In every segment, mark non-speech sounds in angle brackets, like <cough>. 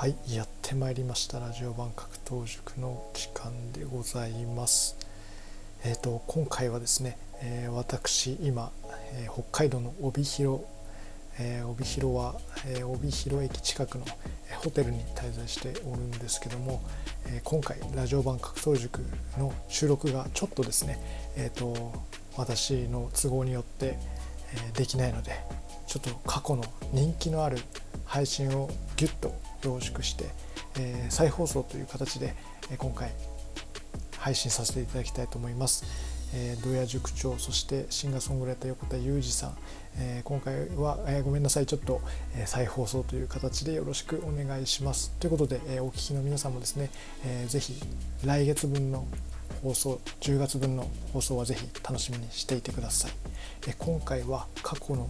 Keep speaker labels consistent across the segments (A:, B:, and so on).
A: はいやってまいりました。ラジオ版格闘塾の時間でございます。えっ、ー、と今回はですね、えー、私今、えー、北海道の帯広、え帯広は、え帯広駅近くの、えホテルに滞在しておるんですけども、え今回ラジオ版格闘塾の収録がちょっとですねえっ、と私の都合によって、えできないのでちょっと過去の人気のある配信をギュッと凝縮して、えー、再放送という形で、えー、今回配信させていただきたいと思います。えー、土屋塾長そしてシンガーソングライター横田裕二さん、えー、今回は、えー、ごめんなさい。ちょっと、え再放送という形でよろしくお願いします。ということで、えお聞きの皆さんもですね、えー、ぜひ来月分の放送10月分の放送はぜひ楽しみにしていてください、え今回は過去の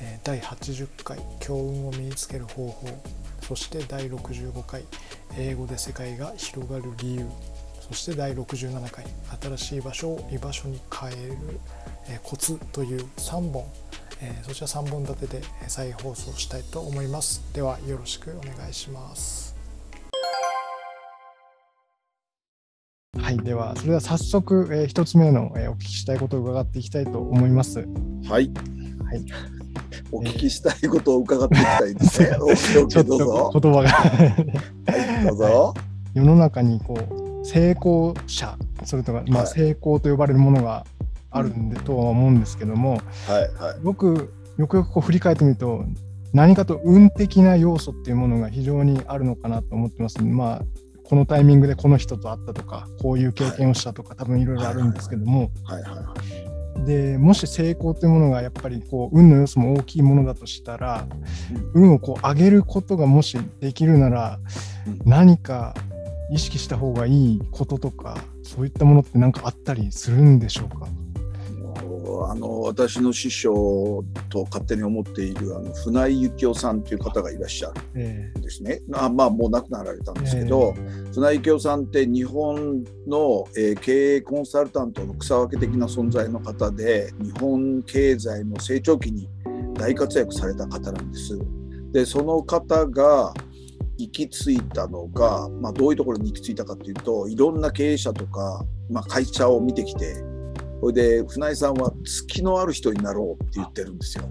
A: え第80回強運を身につける方法そして第65回英語で世界が広がる理由。そして第67回新しい場所を居場所に変えるコツという3本。そちら3本立てで再放送したいと思います。ではよろしくお願いします。はいではそれでは早速1つ目のお聞きしたいことを伺っていきたいと思います。
B: はい、はいお聞きしたいことを伺っていきたいですね。
A: ちょっと言葉が。
B: はい、どうぞ。
A: 世の中にこう成功者それとか、まあ、成功と呼ばれるものがあるんで、とは思うんですけども、
B: はいはい、
A: よくよくよくこう振り返ってみると何かと運的な要素っていうものが非常にあるのかなと思ってます、まあこのタイミングでこの人と会ったとかこういう経験をしたとか、はい、多分いろいろあるんですけども、はいはいはい、でもし成功というものがやっぱりこう運の要素も大きいものだとしたら、運をこう上げることがもしできるなら、何か意識した方がいいこととかそういったものって何かあったりするんでしょうか？
B: あの私の師匠と勝手に思っているあの船井幸雄さんという方がいらっしゃるんですね。えー、あまあもう亡くなられたんですけど、えー、船井幸雄さんって日本の、えー、経営コンサルタントの草分け的な存在の方で日本経済の成長期に大活躍された方なんです。でその方が行き着いたのが、まあ、どういうところに行き着いたかというといろんな経営者とか、まあ、会社を見てきてそれで船井さんは月のある人になろうって言ってるんですよ。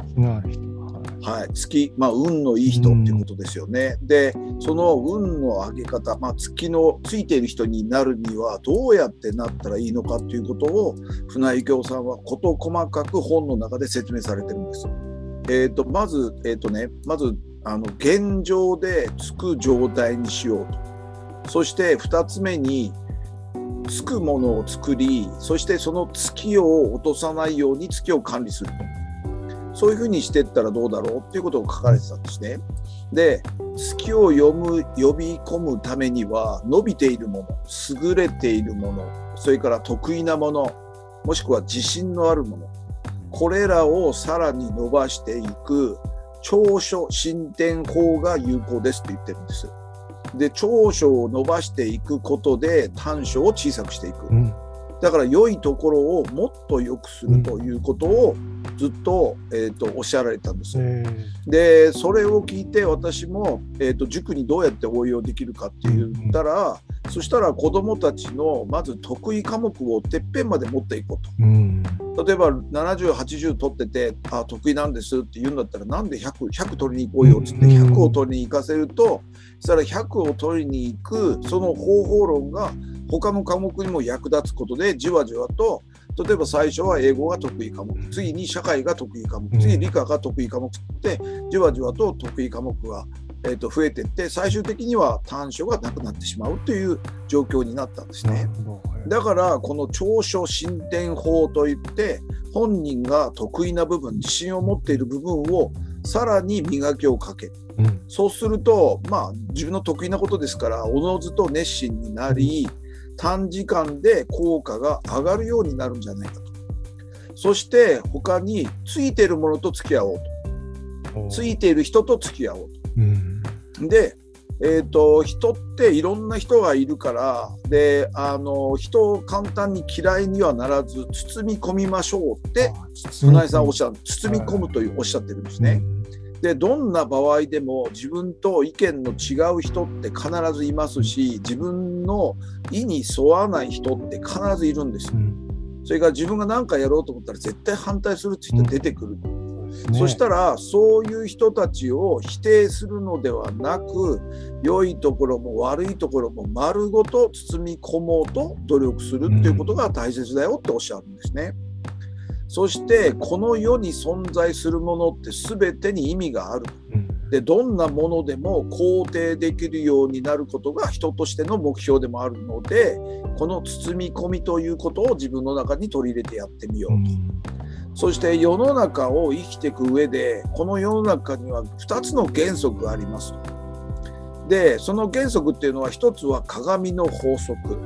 B: はい、月、まあ、運のいい人っていうことですよね。でその運の上げ方、まあ、月のついている人になるにはどうやってなったらいいのかっていうことを船井京さんは事細かく本の中で説明されてるんです。えーと、まず、えーとね、まずあの現状でつく状態にしようと。そして2つ目につくものを作りそしてその月を落とさないように月を管理するそういうふうにしていったらどうだろうっていうことを書かれてたんですね。で月を読む呼び込むためには伸びているもの優れているものそれから得意なものもしくは自信のあるものこれらをさらに伸ばしていく長所進展法が有効ですって言ってるんです。で長所を伸ばしていくことで短所を小さくしていく、うん、だから良いところをもっと良くするということをずっと,、えーと、おっしゃられたんです。でそれを聞いて私も、えーと、塾にどうやって応用できるかって言ったら、うん、そしたら子どもたちのまず得意科目をてっぺんまで持っていこうと。うん、例えば7080取っててあ得意なんですって言うんだったらなんで 100, 100取りに行こうよっつって100を取りに行かせるとそしたら100を取りに行くその方法論が他の科目にも役立つことでじわじわと例えば最初は英語が得意科目次に社会が得意科目次理科が得意科目ってじわじわと得意科目が、えー、と増えていって最終的には短所がなくなってしまうという状況になったんですね。だからこの長所進展法といって本人が得意な部分自信を持っている部分をさらに磨きをかける、うん、そうするとまあ自分の得意なことですからおのずと熱心になり、短時間で効果が上がるようになるんじゃないかと。そして他についてるものと付き合おうと。ついている人と付き合おうと、うん、でえーと、人っていろんな人がいるからであの人を簡単に嫌いにはならず包み込みましょうって船井さんおっしゃる包み込むというおっしゃってるんですね。でどんな場合でも自分と意見の違う人って必ずいますし自分の意に沿わない人って必ずいるんですよ。それから自分が何かやろうと思ったら絶対反対するって人出てくる。そ、ね,、したらそういう人たちを否定するのではなく良いところも悪いところも丸ごと包み込もうと努力するっていうことが大切だよっておっしゃるんですね。そしてこの世に存在するものって全てに意味がある。でどんなものでも肯定できるようになることが人としての目標でもあるのでこの包み込みということを自分の中に取り入れてやってみようと。そして世の中を生きていく上でこの世の中には2つの原則があります。でその原則っていうのは1つは鏡の法則。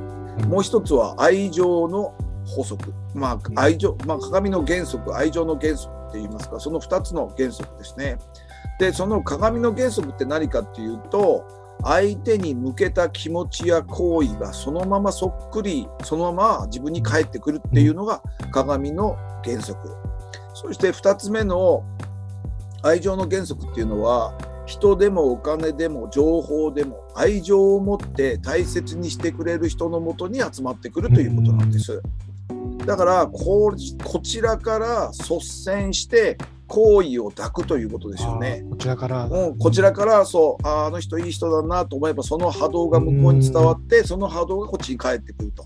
B: もう1つは愛情の法則、まあ愛情まあ、鏡の原則愛情の原則って言いますか。その2つの原則ですね。でその鏡の原則って何かっていうと相手に向けた気持ちや行為がそのままそっくりそのまま自分に返ってくるっていうのが鏡の原則そして2つ目の愛情の原則っていうのは人でもお金でも情報でも愛情を持って大切にしてくれる人のもとに集まってくるということなんです。だからここちらから率先して行為を抱くということですよね。
A: こちらから、
B: うん、こちらからそうああの人いい人だなと思えばその波動が向こうに伝わってその波動がこっちに返ってくると。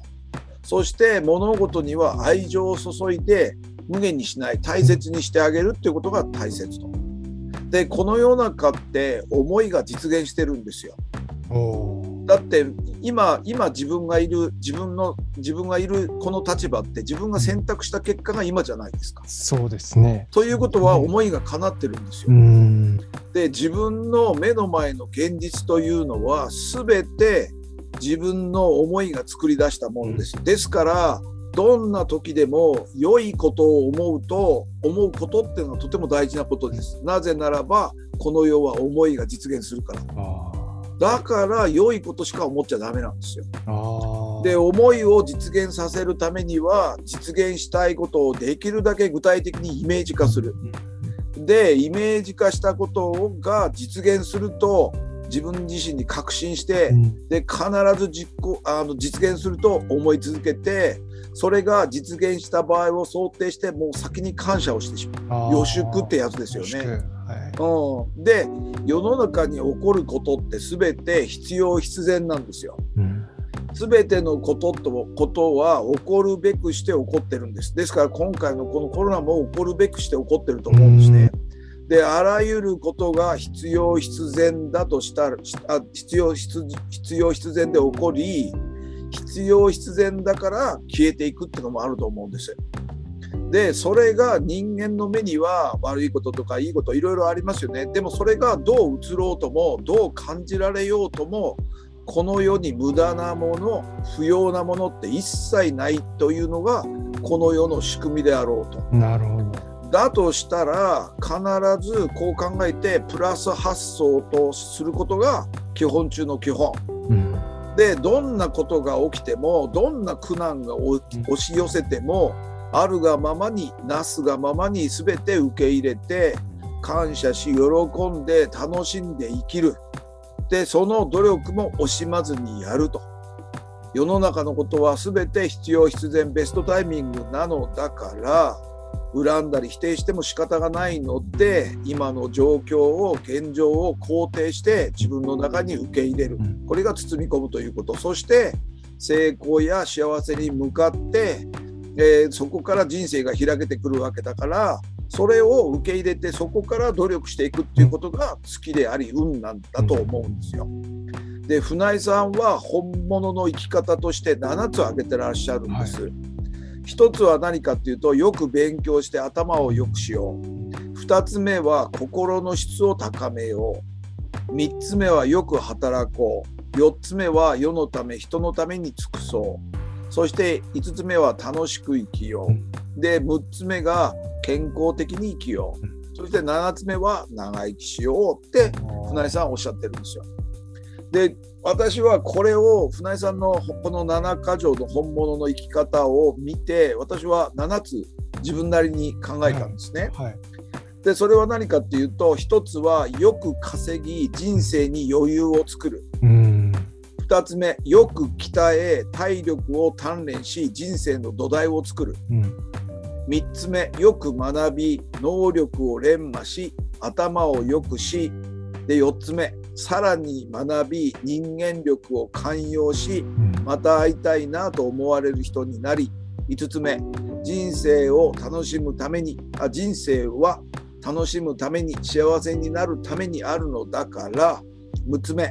B: そして物事には愛情を注いで無限にしない大切にしてあげるっていうことが大切と。でこの世の中って思いが実現してるんですよ。だって今今自分がいる自分の自分がいるこの立場って自分が選択した結果が今じゃないですか。
A: そうですね
B: ということは思いが叶ってるんですよ。で自分の目の前の現実というのは全て自分の思いが作り出したものです。ですからどんな時でも良いことを思うと思うことっていうのはとても大事なことです。なぜならばこの世は思いが実現するから。だから良いことしか思っちゃダメなんですよ。で思いを実現させるためには実現したいことをできるだけ具体的にイメージ化する。でイメージ化したことが実現すると自分自身に確信して、で必ず実行あの実現すると思い続けてそれが実現した場合を想定してもう先に感謝をしてしまう予祝ってやつですよね。はい、うん、で世の中に起こることって全て必要必然なんですよ。うん全てのこととことは起こるべくして起こってるんです。ですから今回のこのコロナも起こるべくして起こってると思うんですね。であらゆることが必要必然だとしたら必要必要必然で起こり必要必然だから消えていくっていうのもあると思うんです。でそれが人間の目には悪いこととかいいこといろいろありますよねでもそれがどう映ろうともどう感じられようともこの世に無駄なもの不要なものって一切ないというのがこの世の仕組みであろうと。
A: なるほど
B: だとしたら必ずこう考えてプラス発想とすることが基本中の基本。うんでどんなことが起きてもどんな苦難が押し寄せても、あるがままになすがままに全て受け入れて感謝し喜んで楽しんで生きる。でその努力も惜しまずにやると。世の中のことは全て必要必然ベストタイミングなのだから恨んだり否定しても仕方がないので今の状況を現状を肯定して自分の中に受け入れる。これが包み込むということ。そして成功や幸せに向かって、えー、そこから人生が開けてくるわけだからそれを受け入れてそこから努力していくっていうことが好きであり運なんだと思うんですよ。で船井さんは本物の生き方として7つ挙げてらっしゃるんです。はい一つは何かっていうとよく勉強して頭を良くしよう二つ目は心の質を高めよう三つ目はよく働こう四つ目は世のため人のために尽くそうそして五つ目は楽しく生きよう。で六つ目が健康的に生きよう。そして七つ目は長生きしようって船井さんおっしゃってるんですよ。で私はこれを船井さんのこの7か条の本物の生き方を見て私は7つ自分なりに考えたんですね。はい。はい、でそれは何かっていうと一つはよく稼ぎ人生に余裕を作る。
A: うん
B: 2つ目よく鍛え体力を鍛錬し人生の土台を作る。
A: うん。
B: 3つ目よく学び能力を練磨し頭を良くし。で4つ目さらに学び人間力を寛容し
A: うん。
B: また会いたいなと思われる人になり。5つ目人生を楽しむためにあ人生は楽しむために幸せになるためにあるのだから。6つ目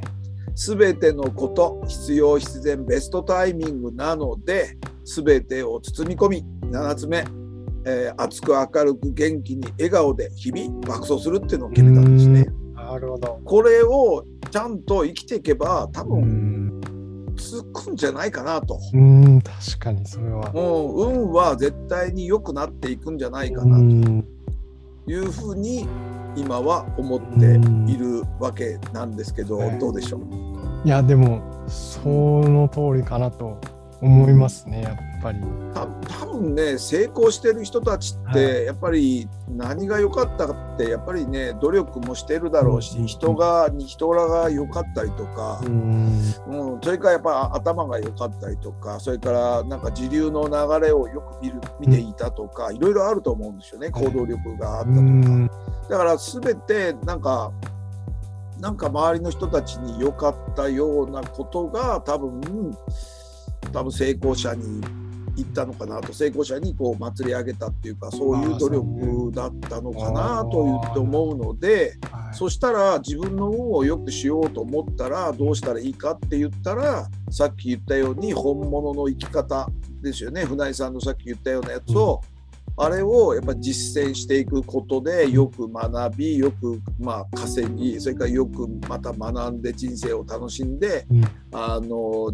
B: 全てのこと必要必然ベストタイミングなので全てを包み込み7つ目、えー熱く明るく元気に笑顔で日々爆走するっていうのを決めたんですね。
A: なるほど。
B: これをちゃんと生きていけば多
A: う
B: 分
A: ん
B: つくんじゃないかなと。
A: うん確かにそれは。
B: もう運は絶対に良くなっていくんじゃないか
A: う
B: なと
A: ん
B: いうふうに今は思っているわけなんですけど
A: うん。
B: どうでしょう？
A: いやでもその通りかなと思いますねやっぱり。
B: た多分ね成功してる人たちっ
A: は
B: てやっぱり何が良かったかってやっぱりね努力もしてるだろう
A: うん
B: し人が人らが良かったりとか
A: う、ん。
B: うん、それからやっぱ頭が良かったりとかそれからなんか時流の流れをよく見る見ていたとかいろいろあると思うんですよね行動力があったとか。
A: うん。
B: だから全てなんかなんか周りの人たちに良かったようなことが多分多分成功者に行ったのかなと成功者にこう祭り上げたっていうかそういう努力だったのかなと言って思うので
A: はい。
B: そしたら自分の運を良くしようと思ったらどうしたらいいかって言ったらさっき言ったように本物の生き方ですよね。船井さんのさっき言ったようなやつを、あれをやっぱ実践していくことでよく学びよくまあ稼ぎそれからよくまた学んで人生を楽しんで
A: うん。
B: あの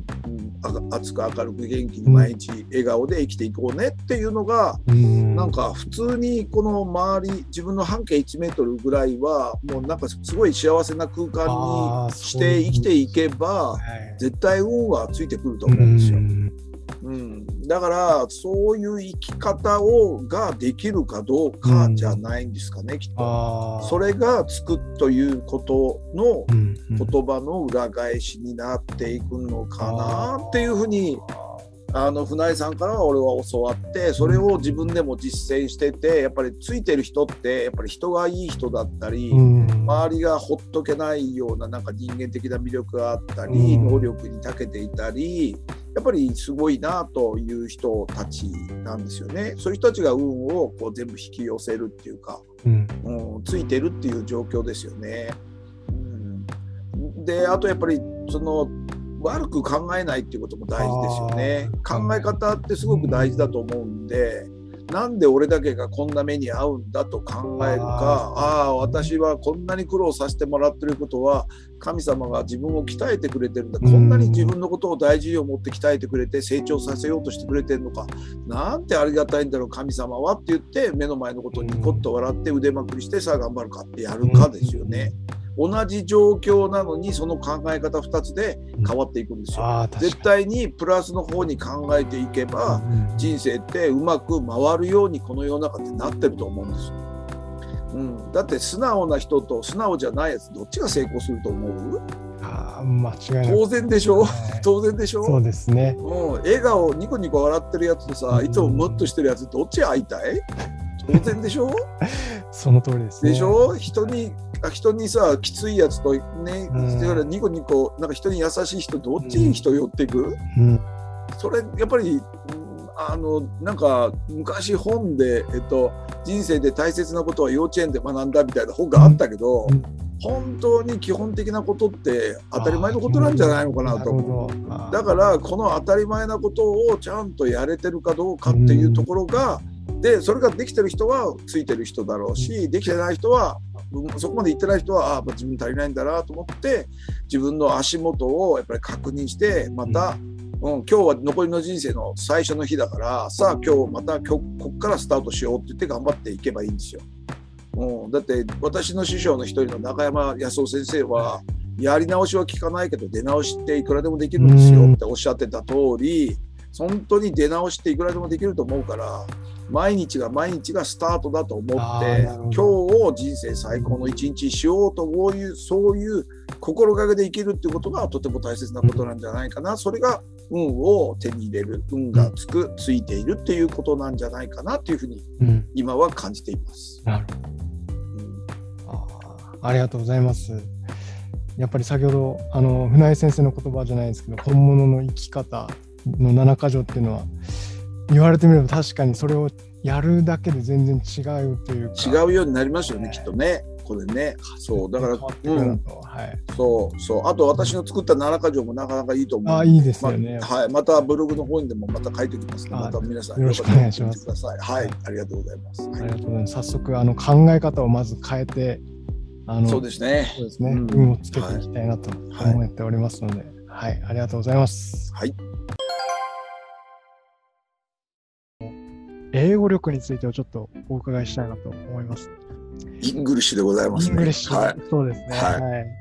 B: 熱く明るく元気に毎日笑顔で生きていこうねっていうのが
A: うん。
B: なんか普通にこの周り自分の半径1メートルぐらいはもうなんかすごい幸せな空間にして生きていけば
A: はい。
B: 絶対運はついてくると思うんですよ。
A: うん
B: うん、だからそういう生き方をができるかどうかじゃないんですかね、きっと。それがつくということの
A: うんうん。
B: 言葉の裏返しになっていくのかなっていうふうにあの船井さんからは俺は教わってそれを自分でも実践しててやっぱりついてる人ってやっぱり人がいい人だったり、
A: うん。
B: 周りがほっとけないようななんか人間的な魅力があったり、
A: うん。
B: 能力に長けていたりやっぱりすごいなという人たちなんですよね。そういう人たちが運をこう全部引き寄せるっていうか、
A: うん
B: うん、ついてるっていう状況ですよね。うん、であとやっぱりその悪く考えないっていうことも大事ですよね。考え方ってすごく大事だと思うんで、なんで俺だけがこんな目に遭うんだと考えるか。ああー私はこんなに苦労させてもらってることは神様が自分を鍛えてくれてるんだ、
A: うん。
B: こんなに自分のことを大事に思って鍛えてくれて成長させようとしてくれてるのか。なんてありがたいんだろう神様はって言って目の前のことをニコッと笑って腕まくりしてさあ頑張るかってやるかですよね。同じ状況なのにその考え方2つで変わっていくんですよ。
A: あー確かに。
B: 絶対にプラスの方に考えていけば
A: うん
B: 人生ってうまく回るようにこの世の中ってなってると思うんですよ。うん、だって素直な人と素直じゃないやつどっちが成功すると思う？
A: あー間違い
B: 当然でしょ？
A: はい <laughs>
B: 当然でしょ？
A: そうですね。
B: うん、笑顔ニコニコ笑ってるやつとさいつもムッとしてるやつどっち会いたい？当然でしょ？<laughs>
A: その通りですね。
B: でしょ？人にあ人にさきついやつとね、
A: うん。
B: ニコニコなんか人に優しい人どっちに人寄っていく、
A: うん。
B: それやっぱりうんあのなんか昔本で、えっと、人生で大切なことは幼稚園で学んだみたいな本があったけど、
A: うん。
B: 本当に基本的なことって当たり前のことなんじゃないのかなと思う。だからこの当たり前なことをちゃんとやれてるかどうかっていうところが、でそれができてる人はついてる人だろうし、できてない人はうんそこまで行ってない人はああ自分足りないんだなと思って自分の足元をやっぱり確認してまた、うん今日は残りの人生の最初の日だからさあ今日また今日こっからスタートしようって言って頑張っていけばいいんですよ。うん、だって私の師匠の一人の中山康夫先生はやり直しは効かないけど出直しっていくらでもできるんですよっておっしゃってた通り本当に出直しっていくらでもできると思うから毎日が毎日がスタートだと思って今日を人生最高の一日にしようとこういうそういう心がけで生きるっていうことがとても大切なことなんじゃないかな、それが運を手に入れる運がつく、ついているっていうことなんじゃないかなというふうに今は感じています。
A: なるほど、うん、あありがとうございます。やっぱり先ほどあの船井先生の言葉じゃないですけど本物の生き方の七か条っていうのは言われてみれば確かにそれをやるだけで全然違うというか。
B: 違うようになりますよね、きっとね。これね。そう。だから、うん、はい、そうそう。あと私の作った七か条もなかなかいいと思う。
A: あいいですよね、
B: まはい、またブログの方にでもまた書いておきますまた皆さん
A: よろしくお願いします。
B: はい、ありがとうございます、
A: ありがとうございます。早速あの考え方をまず変えて
B: あのそうですね。
A: そうですね。運、うん、をつけていきたいなと思っておりますので、はい、はい、ありがとうございます。
B: はい。
A: 英語力についてをちょっとお伺いしたいなと思います。
B: English でございます、ね、
A: English、はい、そうですね。はい。はい、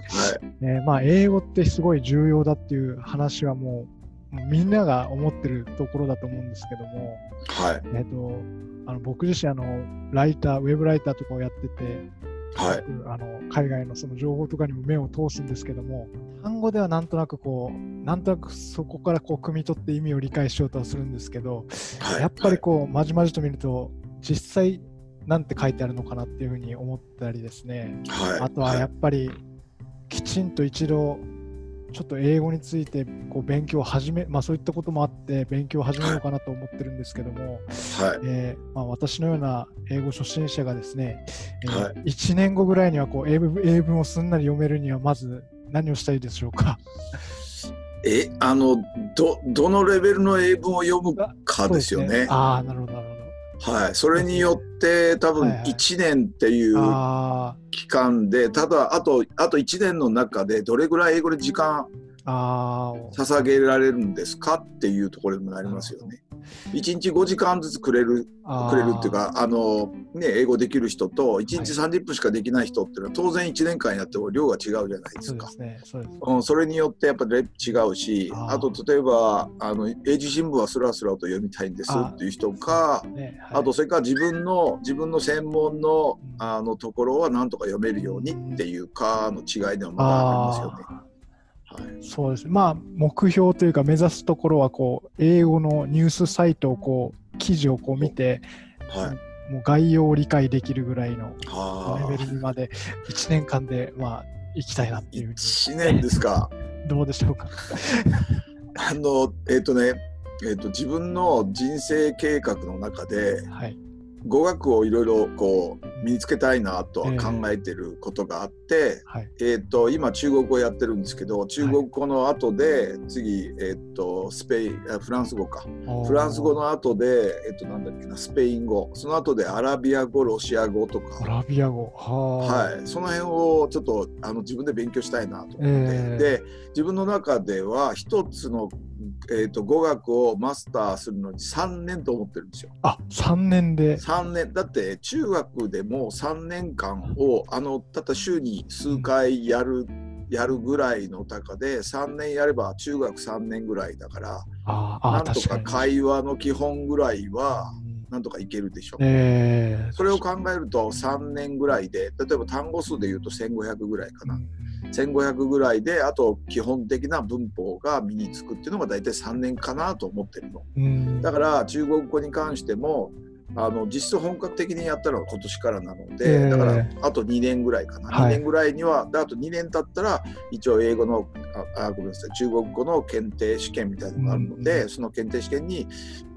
A: えー、まあ、英語ってすごい重要だっていう話はもう、みんなが思ってるところだと思うんですけども、
B: はい。
A: えっ、ー、と、あの僕自身あの、ライター、ウェブライターとかをやってて、
B: はい、
A: あの海外のその情報とかにも目を通すんですけども単語ではなんとなくこうなんとなくそこからこう汲み取って意味を理解しようとはするんですけど、はい、やっぱりこうまじまじと見ると実際なんて書いてあるのかなっていうふうに思ったりですね、はい、あとはやっぱりきちんと一度ちょっと英語についてこう勉強を始め、まあ、そういったこともあって勉強を始めようかなと思ってるんですけども、はいえー、まあ、私のような英語初心者がですね、えーはい、1年後ぐらいにはこう英文英文をすんなり読めるにはまず何をしたいでしょうか？
B: えあのどどのレベルの英文を読むかですよね。
A: ねあなるほどなるほど。
B: はい、それによって多分1年っていう期間で、ただあとあと1年の中でどれぐらい英語で時間捧げられるんですかっていうところにもなりますよね。1日5時間ずつくれるくれるっていうかあの、ね、英語できる人と1日30分しかできない人っていうのは当然1年間やっても量が違うじゃないですか。そ、ねそうん、それによってやっぱり違うしあと例えばあの英字新聞はスラスラと読みたいんですっていう人かあねはい、あとそれから自分の自分の専門のあのところはなんとか読めるようにっていうかの違いでもまだありますよね。
A: そうです。まあ目標というか目指すところはこう英語のニュースサイトをこう記事をこう見て、はい、もう概要を理解できるぐらいのレベルにまで1年間でまあ行きたいなっていう
B: 1年ですか。<laughs>
A: どうでしょうか？
B: あのえっ、ー、とねえーと、と自分の人生計画の中で、はい、語学をいろいろこう身につけたいなとは考えてることがあって、えーはい、えーと今中国語やってるんですけど中国語の後で次、えーと、スペインフランス語か。フランス語の後で、えーと、なんだっけなスペイン語。その後でアラビア語ロシア語とか。
A: アラビア語。
B: はい。その辺をちょっとあの自分で勉強したいなと思って、えー、で自分の中では一つのえーと、語学をマスターするのに3年と思ってるんですよ。
A: あ3年で
B: ?3 年だって中学でも3年間をあのたった週に数回やる、やるぐらいの高で3年やれば中学3年ぐらいだからなんとか会話の基本ぐらいはなんとかいけるでしょう、えー、それを考えると3年ぐらいで例えば単語数でいうと1500ぐらいかな。うん1500ぐらいであと基本的な文法が身につくっていうのが大体3年かなと思ってるの。だから中国語に関してもあの実質本格的にやったのは今年からなので、えー、だからあと2年ぐらいかな、はい、2年ぐらいにはあと2年経ったら一応英語のあごめんなさい中国語の検定試験みたいなのがあるので、うん、その検定試験に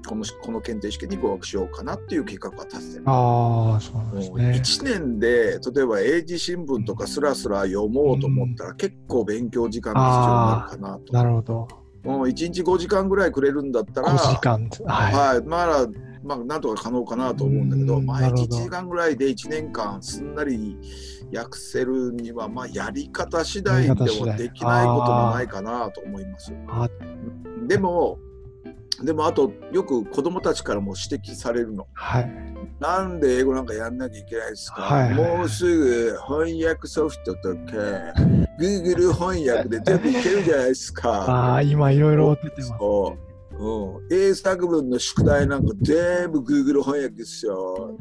B: このこの検定試験に合格しようかなっていう計画が立ててる。
A: あそうですね。
B: 1年で例えば英字新聞とかすらすら読もうと思ったら、結構勉強時間が必要になるかなと。
A: なるほど。
B: もう1日5時間ぐらいくれるんだったら、
A: 5時間。
B: はい、はい、まあまあ、なんとか可能かなと思うんだけど、毎日1時間ぐらいで1年間すんなり訳せるには、まあ、やり方次第でもできないこともないかなと思います。でも、でもあとよく子供たちからも指摘されるの。
A: はい、
B: なんで英語なんかやんなきゃいけないですか、はいはいはい、もうすぐ翻訳ソフトとか <laughs> Google 翻訳で全部いけるじゃないですか。
A: ああ今いろいろ出てます。
B: うん、英作文の宿題なんか全部 Google 翻訳 <laughs> ですよ。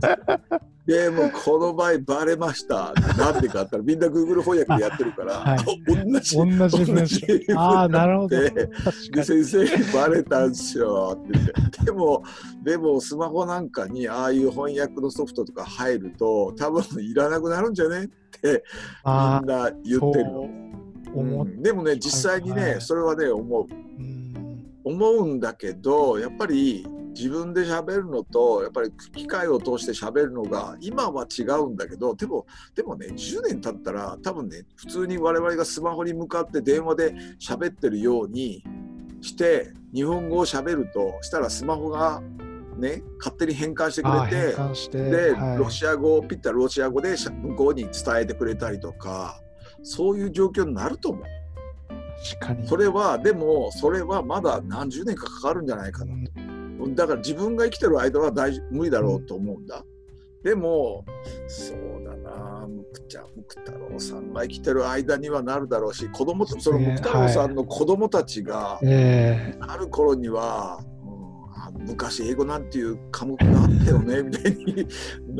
B: でもこの場合バレました。なんでかって言ったらみんな Google 翻訳でやってるから、
A: はい。
B: 同じ
A: 同じ
B: 同じ
A: ああなるほど。
B: で先生にバレたんですよ。って言って。でもでもスマホなんかにああいう翻訳のソフトとか入ると多分いらなくなるんじゃね？って
A: あ
B: みんな言ってる。の。
A: う
B: ん。でもね実際にね、
A: はい。
B: それはね思う。
A: うん
B: 思うんだけどやっぱり自分で喋るのとやっぱり機械を通して喋るのが今は違うんだけどでもでもね10年経ったら多分ね普通に我々がスマホに向かって電話で喋ってるようにして日本語を喋るとしたらスマホがね勝手に変換してくれてで、
A: はい
B: ロシア語をピッタロシア語で向こうに伝えてくれたりとかそういう状況になると思う。それはでもそれはまだ何十年かかかるんじゃないかな
A: うん
B: だから自分が生きてる間は大丈無理だろうと思うんだ。でもそうだなむくちゃんむく太郎さんが生きてる間にはなるだろうし子供とそのむく太郎さんの子供たちが
A: え
B: ある頃には、昔英語なんていう科目があったよねみたいに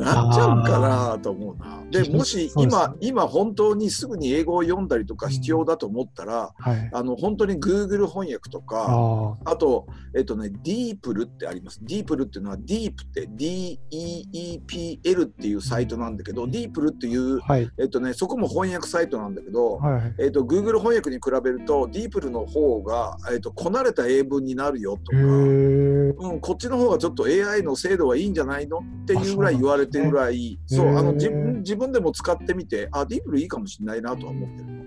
B: なっちゃうかなと思うな。でもし今今本当にすぐに英語を読んだりとか必要だと思ったら、
A: えはい。
B: あの本当に Google 翻訳とか
A: あ
B: あと、えっとね、ディープルってあります。ディープルっていうのは、ディープって DEEPL っていうサイトなんだけど、ディープルっていう、
A: あはい。
B: えっとね、そこも翻訳サイトなんだけど、
A: はい
B: えっと、Google 翻訳に比べると、ディープルの方が、えっと、こなれた英文になるよとか、うん、こっちの方がちょっと AI の精度はいいんじゃないのっていうぐらい言われてるぐらい、そうあの自分自分でも使ってみて、あ、ディープルいいかもしれないなとは思ってる。の。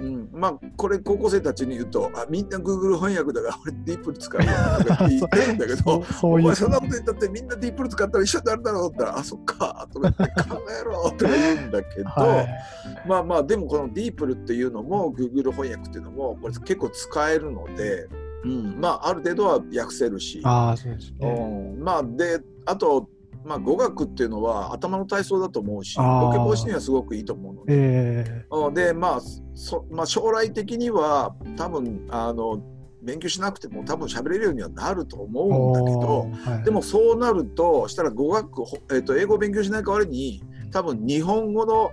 B: うん、まあこれ高校生たちに言うとあみんな Google 翻訳だから俺ディープル使うよとかって言ってるんだけ <laughs>
A: そ
B: どお前そんなこと言ったってみんなディープル使ったら一緒になるだろうって言ったらあそっかとか言って考えろとか言うんだけど、<laughs>
A: はい。
B: まあまあでもこのディープルっていうのも Google 翻訳っていうのもこれ結構使えるので、うん、まあある程度は訳せるし、
A: ああそうですね。
B: うん、まあであと、まあ、語学っていうのは頭の体操だと思うしボケ防止にはすごくいいと思うので。
A: え
B: うんでまあそまあ、将来的には多分あの勉強しなくても多分喋れるようにはなると
A: え
B: 思うんだけど
A: はい。
B: でもそうなるとしたら語学、ほえっと英語を勉強しない代わりに多分日本語の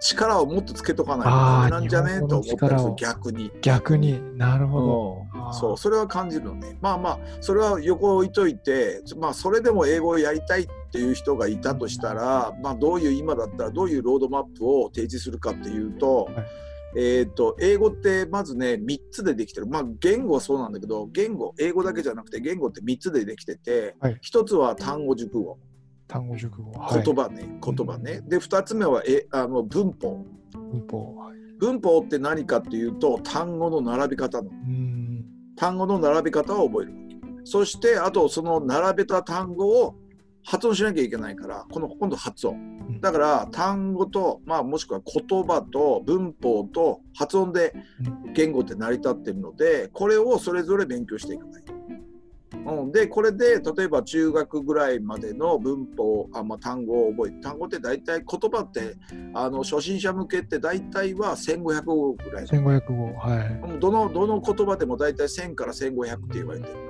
B: 力をもっとつけとかないとなんじゃね？
A: あー
B: と思ったりする
A: 日本語の力を。
B: 逆に。
A: 逆に。なるほど。
B: うん。そうそれは感じるのね。まあまあそれは横置いといてまあそれでも英語をやりたいっていう人がいたとしたらまあどういう今だったらどういうロードマップを提示するかっていうと、
A: はい。
B: えー、と英語ってまずね3つでできてる。まあ言語はそうなんだけど言語英語だけじゃなくて言語って3つでできてて、
A: はい。
B: 1つは単語熟語
A: 単語熟語。はい。
B: 言葉ね、言葉ね。で2つ目はえあの文法。
A: 文法。はい。
B: 文法って何かっていうと単語の並び方の。
A: うん。
B: 単語の並び方を覚える。そしてあとその並べた単語を発音しなきゃいけないからこの今度発音。だから単語と、まあ、もしくは言葉と文法と発音で言語って成り立ってるのでこれをそれぞれ勉強していかない。と。うん、でこれで例えば中学ぐらいまでの文法あ、まあ、単語を覚えて単語って大体言葉ってあの初心者向けって大体は1500語ぐらい
A: 1500語はい。
B: どのどの言葉でも大体1000から1500って言われてる。の。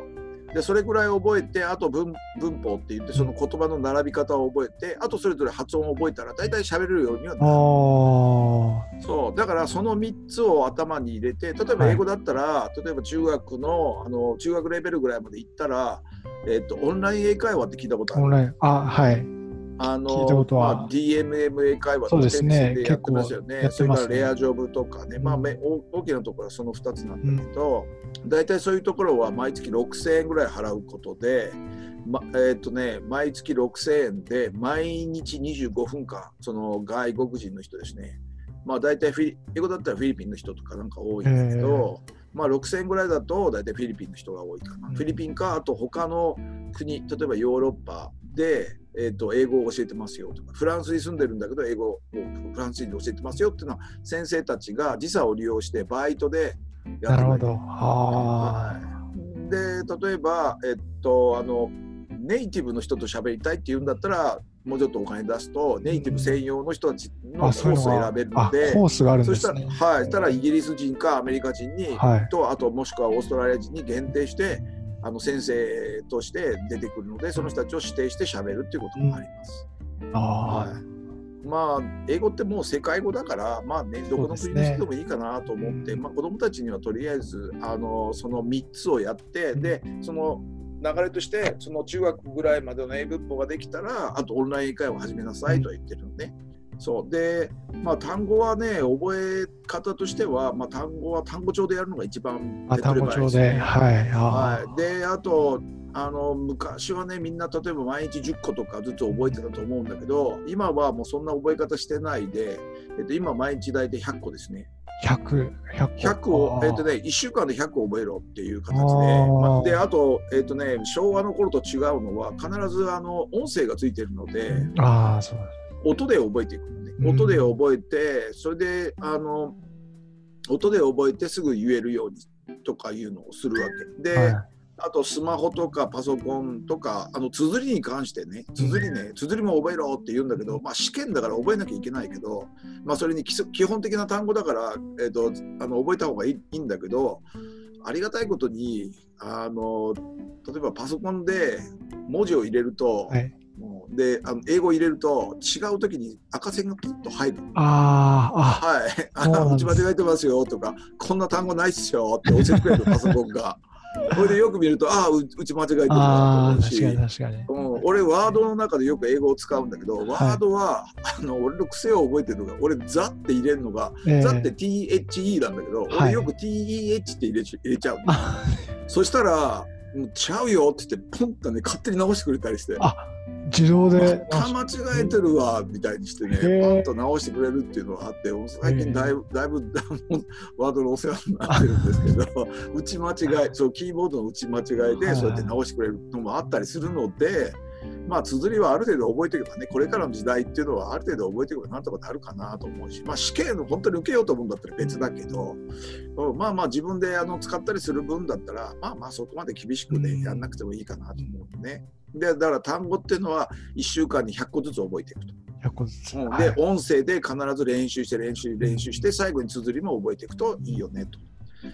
B: でそれぐらい覚えてあと文文法って言ってその言葉の並び方を覚えてあとそれぞれ発音を覚えたら大体喋れるようにはなる。
A: あ
B: そう。だからその3つを頭に入れて例えば
A: はい。
B: 英語だったら、例えば中学のあの中学レベルぐらいまで行ったら、えっとオンライン英会話って聞いたことある。
A: あオンライン。あはい
B: あのまあ、DMM 英会話
A: そうですね。
B: でやってますよね。
A: 結構やってますね。
B: それからレアジョブとかね、まあ、
A: うん
B: め大大きなところはその2つなんだけど、大体そういうところは毎月6000円ぐらい払うことで、まえっとね、毎月6000円で毎日25分間、その外国人の人ですね。まあ大体フィリ英語だったらフィリピンの人とかなんか多いんだけど、まあ6000円ぐらいだと大体フィリピンの人が多いかな。
A: うん。
B: フィリピンか、あと他の国、例えばヨーロッパで、えー、と英語を教えてますよとか、フランスに住んでるんだけど、英語をフランス人で教えてますよっていうのは、先生たちが時差を利用してバイトでやってる
A: なるほど。あ
B: で、例えば、えっと、あの、ネイティブの人と喋りたいっていうんだったら、もうちょっとお金出すと、ネイティブ専用の人たちのコースを選べるの
A: あ
B: で、
A: コースがある
B: はい、したらイギリス人かアメリカ人に、
A: はい。
B: と、あともしくはオーストラリア人に限定して、あの先生として出てくるのでその人たちを指定してしゃべるっていうこともあります。
A: あはい。
B: まあ、英語ってもう世界語だから、まあね、どこの国の人でもいいかなと思って、ね、まあ、子どもたちにはとりあえずあのその3つをやってでその流れとしてその中学ぐらいまでの英文法ができたらあとオンライン英会話を始めなさいとは言ってるのね。そう。で、まあ、単語はね覚え方としては、まあ、単語は単語帳でやるのが一番
A: 手っ取り早いです、ね、はい、
B: はい、であとあの昔はねみんな例えば毎日10個とかずつ覚えてたと思うんだけど今はもうそんな覚え方してないで、えっと、今毎日大体100個ですね。
A: 100,
B: 100, 100を、えーとね、1週間で100覚えろっていう形であ,、であと,、えーとね、昭和の頃と違うのは必ずあの音声がついてるので
A: あそう
B: 音で覚えていくのね、音で覚えてそれであの音で覚えてすぐ言えるようにとかいうのをするわけ。で、はい。あとスマホとかパソコンとかあの綴りに関してね綴りね綴りも覚えろって言うんだけど、まあ、試験だから覚えなきゃいけないけど、まあ、それに基本的な単語だから、えーと、あの覚えた方がいいいいんだけどありがたいことにあの例えばパソコンで文字を入れると、はいであの英語入れると違う時に赤線がピッと入る。
A: あ
B: あ、はい。あ、うち間違えてますよとか、こんな単語ないっすよって教えてくれるパソコンが。<laughs> これでよく見ると、ああ、うち間違えてるなと思うし、うん、俺、ワードの中でよく英語を使うんだけど、ワードは、あの俺の癖を覚えてるのが、俺、ザって入れるのが、えー、ザって THE なんだけど、俺よく TEH って入れ入れちゃう。そしたら、もうちゃうよって言って、ポンとね、勝手に直してくれたりして。
A: あ自動で。
B: 間違えてるわみたいにしてね、パンと直してくれるっていうのがあって、最近だいぶ、だいぶワードのお世話になってるんですけど、<laughs> 打ち間違い、そうキーボードの打ち間違いで、そうやって直してくれるのもあったりするので、まあ、綴りはある程度覚えていけばね、これからの時代っていうのはある程度覚えていけばなんとかなるかなと思うし、まあ、試験本当に受けようと思うんだったら別だけど、まあまあ自分であの使ったりする分だったら、まあまあそこまで厳しくね、やんなくてもいいかなと思うね。で、だから単語っていうのは1週間に100個ずつ覚えていくと。
A: 100個ずつ。で、
B: はい、音声で必ず練習して練習練習して最後に綴りも覚えていくといいよねと。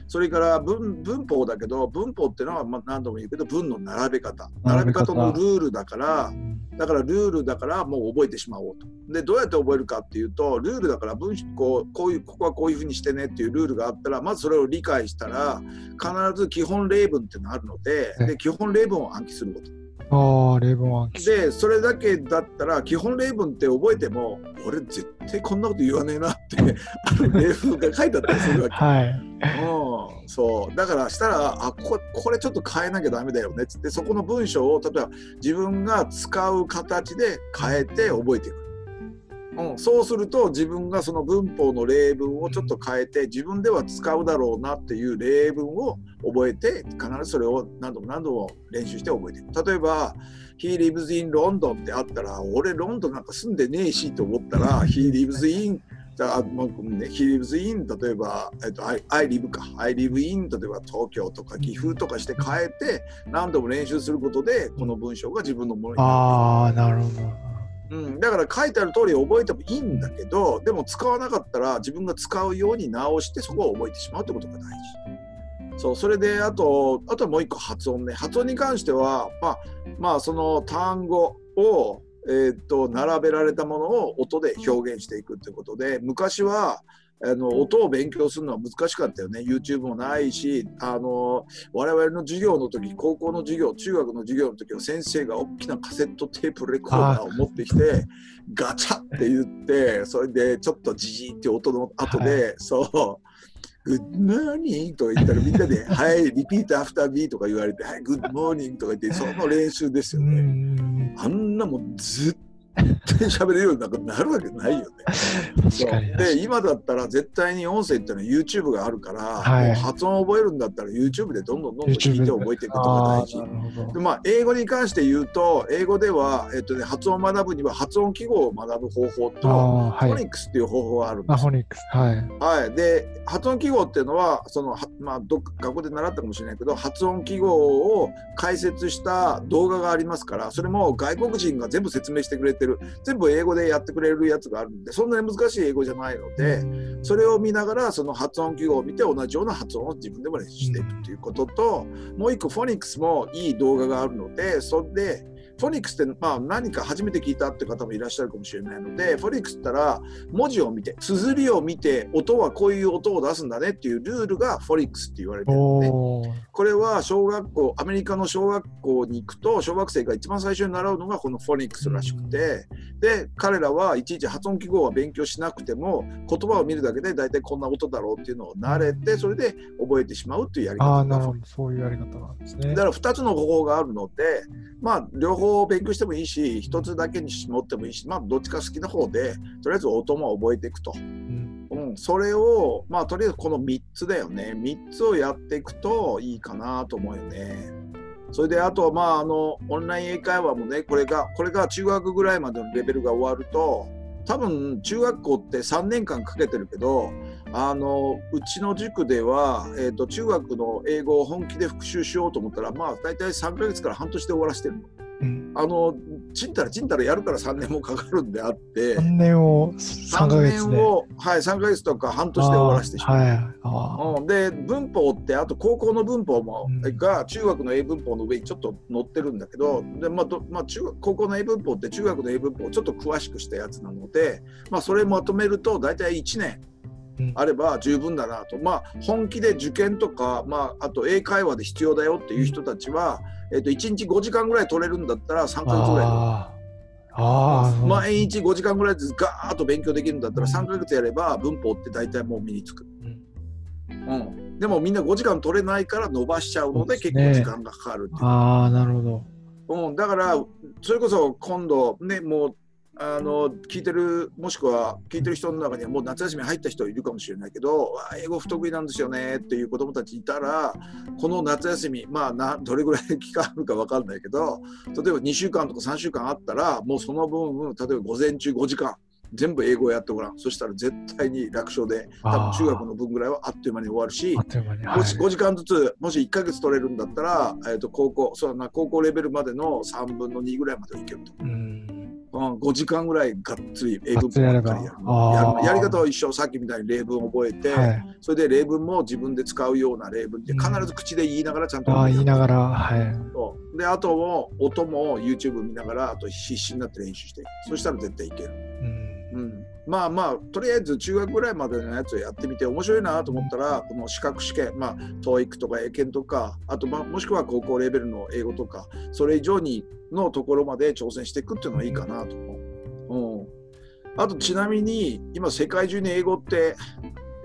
B: それから文文法だけど文法っていうのはまあ何度も言うけど文の並べ方並べ方のルールだからだからルールだからもう覚えてしまおうと。でどうやって覚えるかっていうとルールだから文こうこういうここはこういうふうにしてねっていうルールがあったらまずそれを理解したら必ず基本例文っていうのがあるのでで基本例文を暗記すること。
A: あ例文暗
B: 記でそれだけだったら基本例文って覚えても俺絶対こんなこと言わねえなって <laughs> ある例文が書いてあったりするわけ。
A: はい、
B: うん、そうだからしたらあここれちょっと変えなきゃダメだよねっつってそこの文章を例えば自分が使う形で変えて覚えていく。うん、そうすると自分がその文法の例文をちょっと変えて自分では使うだろうなっていう例文を覚えて必ずそれを何度も何度も練習して覚えていく例えば「He lives in London」ってあったら俺ロンドンなんか住んでねえしと思ったら「He lives in」あまあね、He lives in 例えば、えっと、I, I live か。I live in 例えば東京とか岐阜とかして変えて何度も練習することでこの文章が自分のものになる。
A: ああなるほど
B: うん、だから書いてある通り覚えてもいいんだけどでも使わなかったら自分が使うように直してそこを覚えてしまうってことが大事。そうそれであとあともう一個発音ね発音に関してはまあまあその単語をえー、っと並べられたものを音で表現していくってことで昔はあの音を勉強するのは難しかったよね。YouTube もないしあの我々の授業の時高校の授業中学の授業の時は先生が大きなカセットテープレコーダーを持ってきてガチャって言ってそれでちょっとジジーって音の後で、はい、そう good morning とか言ったらみんなで、<laughs> はい、 repeat after me とか言われて、はい、 good morning とか言って、その練習ですよね。あんなもんずっ <laughs> 喋れるようになるわけないよね。
A: 確かに
B: で今だったら絶対に音声っていうのは YouTube があるから、はい、発音を覚えるんだったら YouTube でどんどんどんどん聞いて覚えていくことが大事。でまあ英語に関して言うと英語では、えっとね、発音を学ぶには発音記号を学ぶ方法と、はい、フォニックスっていう方法があるんです。
A: フォニックス。はい、
B: はい、で発音記号っていうのはそのまあ、ど学校で習ったかもしれないけど発音記号を解説した動画がありますからそれも外国人が全部説明してくれてってる。全部英語でやってくれるやつがあるんでそんなに難しい英語じゃないのでそれを見ながらその発音記号を見て同じような発音を自分でも練習していくということともう一個フォニックスもいい動画があるのでそれでフォニックスって、まあ、何か初めて聞いたって方もいらっしゃるかもしれないのでフォニックスって言ったら文字を見て綴りを見て音はこういう音を出すんだねっていうルールがフォニックスって言われてるので、これは小学校アメリカの小学校に行くと小学生が一番最初に習うのがこのフォニックスらしくてで彼らはいちいち発音記号は勉強しなくても言葉を見るだけで大体こんな音だろうっていうのを慣れてそれで覚えてしまうっていうやり方
A: あなるほど。そういうやり方なんですね。
B: だから2つの方法があるのでまあ両方方勉強してもいいし一つだけに持ってもいいしまあどっちか好きな方でとりあえず音も覚えていくと、うん、うん、それをまあとりあえずこの3つだよね。3つをやっていくといいかなと思うよね。それであとはまああのオンライン英会話もねこれがこれが中学ぐらいまでのレベルが終わると多分中学校って3年間かけてるけどあのうちの塾では、えーと、中学の英語を本気で復習しようと思ったらまあ大体3ヶ月から半年で終わらせてるの。うん、あのちんたらちんたらやるから3年もかかるんであって。
A: 3年を3ヶ月で
B: を、はい、3ヶ月とか半年で終わらせてしまう、はいうん、で文法ってあと高校の文法も、うん、が中学の英文法の上にちょっと載ってるんだけどで、まあどまあ、中高校の英文法って中学の英文法をちょっと詳しくしたやつなので、まあ、それまとめると大体1年あれば十分だなと、まあ、本気で受験とか、まあ、あと英会話で必要だよっていう人たちは、えー、と1日5時間ぐらい取れるんだったら3か月ぐらいあ毎日5時間ぐらいずつガーッと勉強できるんだったら3か月やれば文法って大体もう身につく、うん、でもみんな5時間取れないから伸ばしちゃうので結構時間がかかるっていう。
A: ああなるほど、
B: うん、だからそれこそ今度ねもうあの聞いてるもしくは聞いてる人の中にはもう夏休み入った人いるかもしれないけど英語不得意なんですよねっていう子どもたちいたらこの夏休みまあなどれぐらい期間あるか分かんないけど例えば2週間とか3週間あったらもうその分例えば午前中5時間全部英語をやってごらん。そしたら絶対に楽勝で多分中学の分ぐらいはあっという間に終わるし、もし5時間ずつもし1か月取れるんだったら、えー、と高校そうな高校レベルまでの3分の2ぐらいまでいけると。うんうん、5時間ぐらいがっつり英文ばっかりやるやり方は一緒さっきみたいに例文を覚えて、はい、それで例文も自分で使うような例文で必ず口で言いながらちゃんと、
A: 言いながら、はい、
B: であとも音も YouTube 見ながらあと必死になって練習してそしたら絶対いける。うん。うん、まあまあとりあえず中学ぐらいまでのやつをやってみて面白いなと思ったらこの資格試験まあ TOEIC とか英検とかあと、まあ、もしくは高校レベルの英語とかそれ以上にのところまで挑戦していくっていうのはいいかなと思う。うん、あとちなみに今世界中に英語って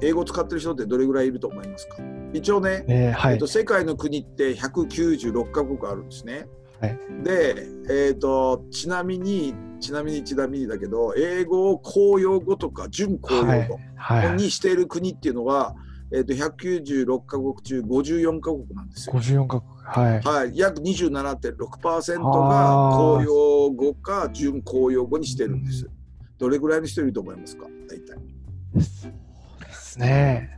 B: 英語を使ってる人ってどれぐらいいると思いますか？一応ね、えーはい、えーと世界の国って196カ国あるんですね。はい、で、えーと、ちなみにちなみにちなみにだけど英語を公用語とか準公用語にしている国っていうのは、えーと、196か国中54か国なんですよ。
A: 54カ国はい、
B: はい、約27.6%が公用語か準公用語にしてるんです。どれぐらいの人いると思いますか？大体。
A: そうですね。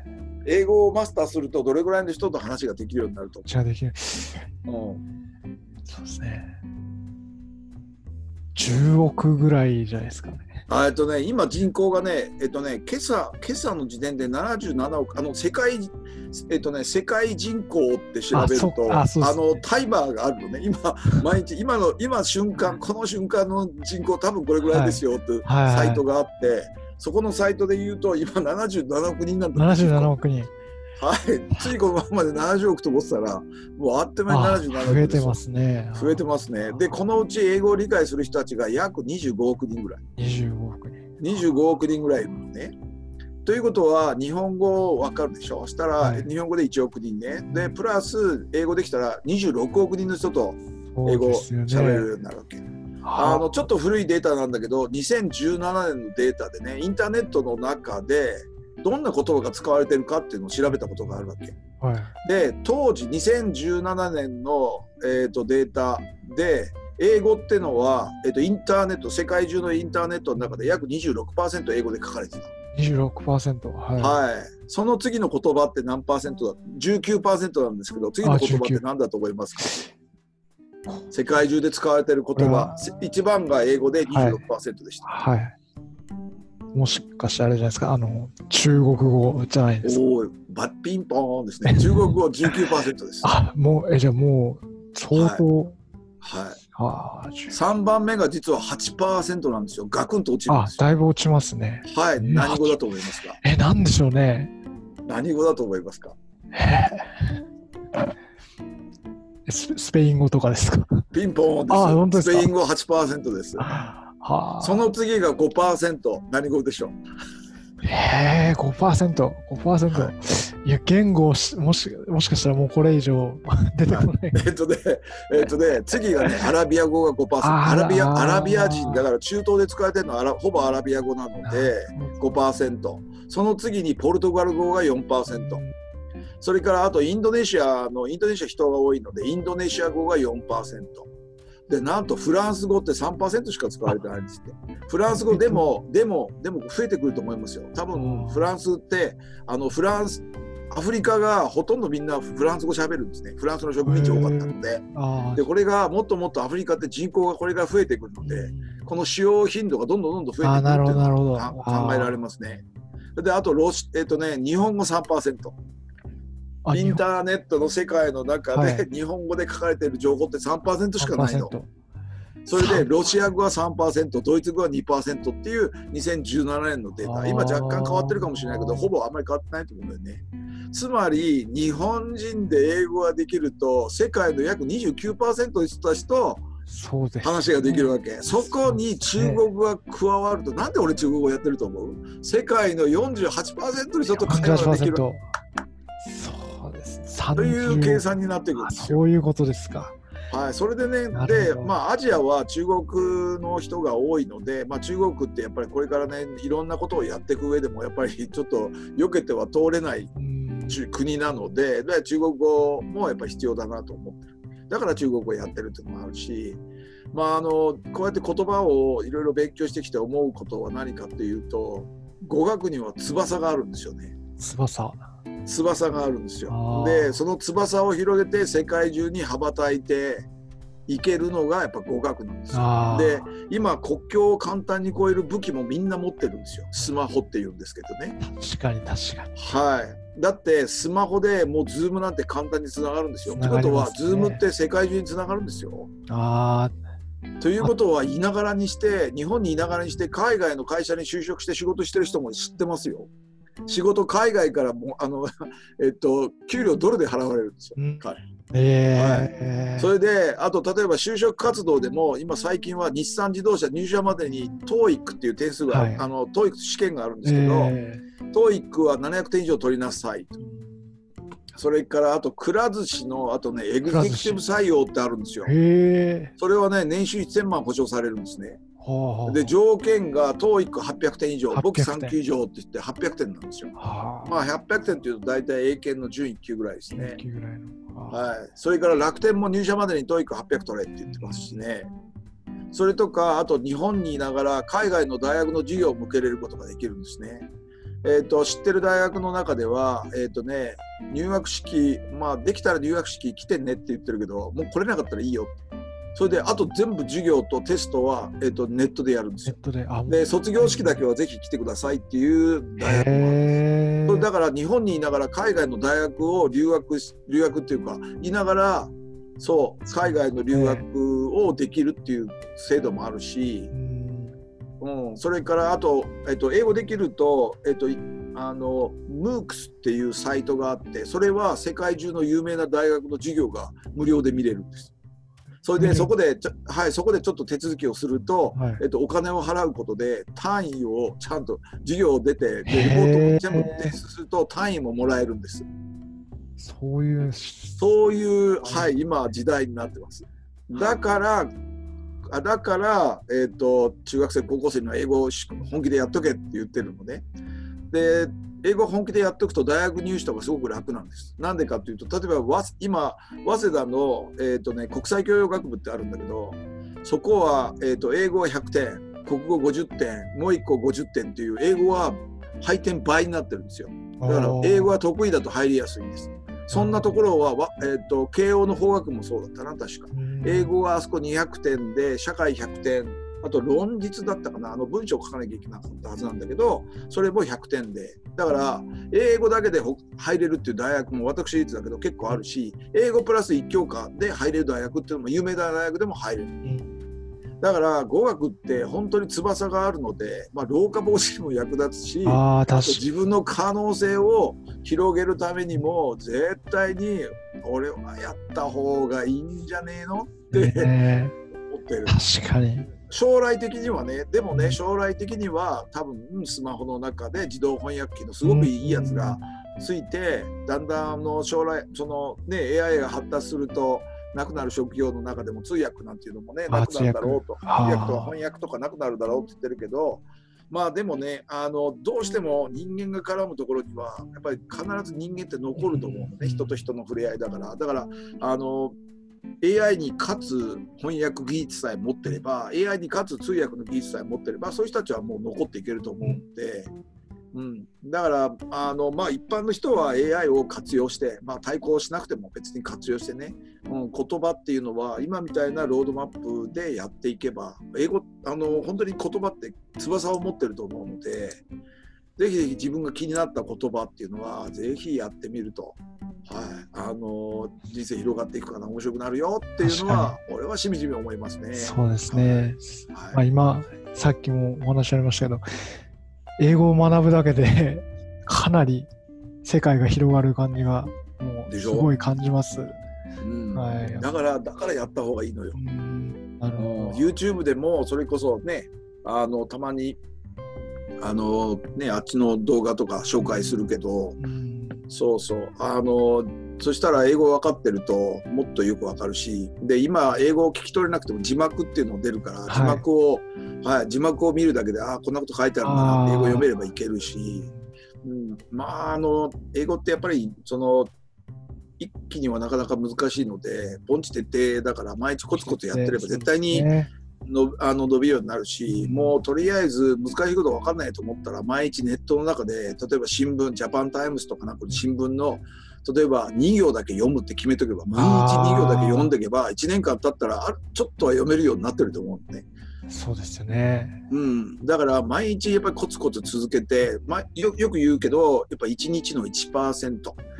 B: 英語をマスターするとどれぐらいの人と話ができるようになると
A: 思う？できる。うんそうですね。10億ぐらいじゃないですかね。
B: えっとね、今人口がね、えっとね、今朝、今朝の時点で77億、あの世界、えっとね、世界人口って調べると、あのタイマーがあるのね、今、毎日、今の、今瞬間、この瞬間の人口、多分これぐらいですよってサイトがあって、そこのサイトで言うと、今77億人なんだ。
A: 77億人。
B: はい、ついこのままで70億と思ってたら、もうあっという間に77億
A: 増えてますね。
B: 増えてますね。で、このうち英語を理解する人たちが約25億人ぐらい。
A: 25億人。
B: 25億人ぐらいいるのね。ということは、日本語わかるでしょ？そしたら、日本語で1億人ね。で、プラス、英語できたら26億人の人と英語を喋れるようになるわけ。あのちょっと古いデータなんだけど2017年のデータでねインターネットの中でどんな言葉が使われてるかっていうのを調べたことがあるわけ。はい、で当時2017年の、えーと、データで英語ってのは、えーと、インターネット世界中のインターネットの中で約26%英語で書かれてた。
A: 26%、はい、
B: はい、その次の言葉って何パーセントだ？19%なんですけど次の言葉って何だと思いますか？世界中で使われている言葉。一番が英語で26%でした。
A: はい、はいもしかしてあれじゃないですか、あの中国語じゃないですか？お
B: バッピンポーンですね。中国語19%です。
A: あもう、え、じゃあもう、相当。
B: はい。はい、3番目が実は8%なんですよ。ガクンと落ちるんです
A: よ。あ、だいぶ落ちますね。
B: はい。何語だと思いますか？
A: え、なんでしょうね。
B: 何語だと思いますか？
A: ススペイン語とかですか？
B: ピンポンです。あ、本当ですか？スペイン語8%です。はあ、その次が5%何語でしょう？
A: へえ、5%、5%。はい、いや、言語もし、もしかしたらもうこれ以上 <laughs> 出てこない。
B: えっとね、えっとね、次がね、アラビア語が5%。アラビア、アラビア人、だから中東で使われてるのはほぼアラビア語なので5%。その次にポルトガル語が4%。それからあとインドネシアの、インドネシア人が多いので、インドネシア語が4%。でなんとフランス語って3%しか使われてないんですって。フランス語でも <laughs> でもでも増えてくると思いますよ。多分フランスってあのフランスアフリカがほとんどみんなフランス語喋るんですね。フランスの植民地多かったので。でこれがもっともっとアフリカって人口がこれから増えてくるのでこの使用頻度がどんどんどんどん増えてくるっていうのが考えられますね。であとロシ、えっとね、日本語3%。インターネットの世界の中で日本語で書かれている情報って3%しかないの。それでロシア語は3%、ドイツ語は2%っていう2017年のデータ、今若干変わってるかもしれないけど、ほぼあんまり変わってないと思うんだよね。つまり、日本人で英語ができると、世界の約29%の人たちと話ができるわけ。そこに中国語が加わると、なんで俺中国語やってると思う？世界の48%の人と会話ができる。という計算になってくる
A: そういうことですか。
B: はい、それでね、で、まあ、アジアは中国の人が多いので、まあ、中国ってやっぱりこれからね、いろんなことをやっていく上でも、やっぱりちょっと避けては通れない国なので、で中国語もやっぱり必要だなと思ってる。だから中国語やってるっていうのもあるし、まあ、あのこうやって言葉をいろいろ勉強してきて思うことは何かっていうと、語学には翼があるんですよね。
A: 翼
B: 翼があるんですよ。でその翼を広げて世界中に羽ばたいていけるのがやっぱ語学なんですよ。で今国境を簡単に越える武器もみんな持ってるんですよ。スマホっていうんですけどね。
A: 確かに確かに。
B: はい。だってスマホでもう Zoom なんて簡単につながるんですよ。と、ね、いうことは Zoom って世界中につながるんですよ。あということはいながらにして日本にいながらにして海外の会社に就職して仕事してる人も知ってますよ。仕事海外からもあの、<laughs> えっと、給料ドルで払われるんですよ、うん、彼。えー、はい、それであと例えば就職活動でも今最近は日産自動車入社までに TOEIC っていう点数が、はい、あの TOEIC 試験があるんですけど、えー、TOEIC は700点以上取りなさいと。それからあとくら寿司のあとねエグゼクティブ採用ってあるんですよ。それはね年収1000万保証されるんですね。で条件が TOEIC800 点以上簿記3級以上って言って800点なんですよ。まあ800点というと大体英検の準1級ぐらいですね。はい、それから楽天も入社までに TOEIC800 取れって言ってますしね。それとかあと日本にいながら海外の大学の授業を向けれることができるんですね。えーと、知ってる大学の中では、えーとね、入学式、まあ、できたら入学式来てねって言ってるけどもう来れなかったらいいよってそれであと全部授業とテストは、えーと、ネットでやるんですよ。で卒業式だけはぜひ来てくださいっていう大学もあるんです。だから日本にいながら海外の大学を留学留学っていうかいながらそう海外の留学をできるっていう制度もあるし、うん、それからあと、えっと、英語できると、えっと、あの MOOCs っていうサイトがあってそれは世界中の有名な大学の授業が無料で見れるんです。それでそこで、はい、そこでちょっと手続きをすると、はい、えっと、お金を払うことで単位をちゃんと授業を出てでリポートも全部提出すると単位ももらえるんです。
A: そういう
B: そういう、はい、今時代になってます。だからあだから、えーと、中学生高校生には英語を本気でやっとけって言ってるのね。で英語本気でやっておくと大学入試とかすごく楽なんです。なんでかというと例えば今早稲田の、えーとね、国際教養学部ってあるんだけどそこは、えーと、英語は100点国語50点もう1個50点っていう英語は配点倍になってるんですよ。だから英語は得意だと入りやすいんです。そんなところは、えーと、慶応の法学もそうだったな確か。英語はあそこ200点で社会100点あと論述だったかなあの文章を書かなきゃいけなかったはずなんだけどそれも100点でだから英語だけで入れるっていう大学も私立だけど結構あるし英語プラス1教科で入れる大学っていうのも有名な大学でも入れる。だから語学って本当に翼があるので、まあ、老化防止にも役立つしあ自分の可能性を広げるためにも絶対に俺はやった方がいいんじゃねえのって、ね、思ってる。
A: 確かに
B: 将来的にはねでもね将来的には多分スマホの中で自動翻訳機のすごくいいやつがついてだんだんあの将来そのね AI が発達するとなくなる職業の中でも通訳なんていうのもねなくなるだろうと。通訳。とか翻訳とかなくなるだろうって言ってるけどまあでもねあのどうしても人間が絡むところにはやっぱり必ず人間って残ると思うのね。人と人の触れ合いだから。だからあの AI に勝つ翻訳技術さえ持ってれば AI に勝つ通訳の技術さえ持ってればそういう人たちはもう残っていけると思うので、うん、だからあの、まあ、一般の人は AI を活用して、まあ、対抗しなくても別に活用してね、うん、言葉っていうのは今みたいなロードマップでやっていけば英語あの本当に言葉って翼を持ってると思うのでぜひぜひ自分が気になった言葉っていうのはぜひやってみると。はい、あの人生広がっていくかな面白くなるよっていうのは俺はしみじみ思いますね。
A: そうですね、はい、まあ、今さっきもお話ありましたけど英語を学ぶだけで <laughs> かなり世界が広がる感じがもうすごい感じます。
B: うん、はい、だからだからやった方がいいのよ。あの YouTube でもそれこそねあのたまにあのねあっちの動画とか紹介するけど、うん、そうそう。あのそしたら英語分かってるともっとよく分かるしで今英語を聞き取れなくても字幕っていうの出るから、字幕を、はい、字幕を見るだけでああこんなこと書いてあるんだなって英語読めればいけるし、うん、まああの英語ってやっぱりその一気にはなかなか難しいのでポンチ徹底だから毎日コツコツやってれば絶対にのあの伸びるようになるし、もうとりあえず難しいこと分かんないと思ったら毎日ネットの中で例えば新聞 Japan Times とかなんか新聞の例えば2行だけ読むって決めとけば毎日2行だけ読んでいけば1年間経ったらあちょっとは読めるようになってると思うのね。
A: そうですよね、
B: うん、だから毎日やっぱりコツコツ続けて、ま、よよく言うけどやっぱ1日の 1%1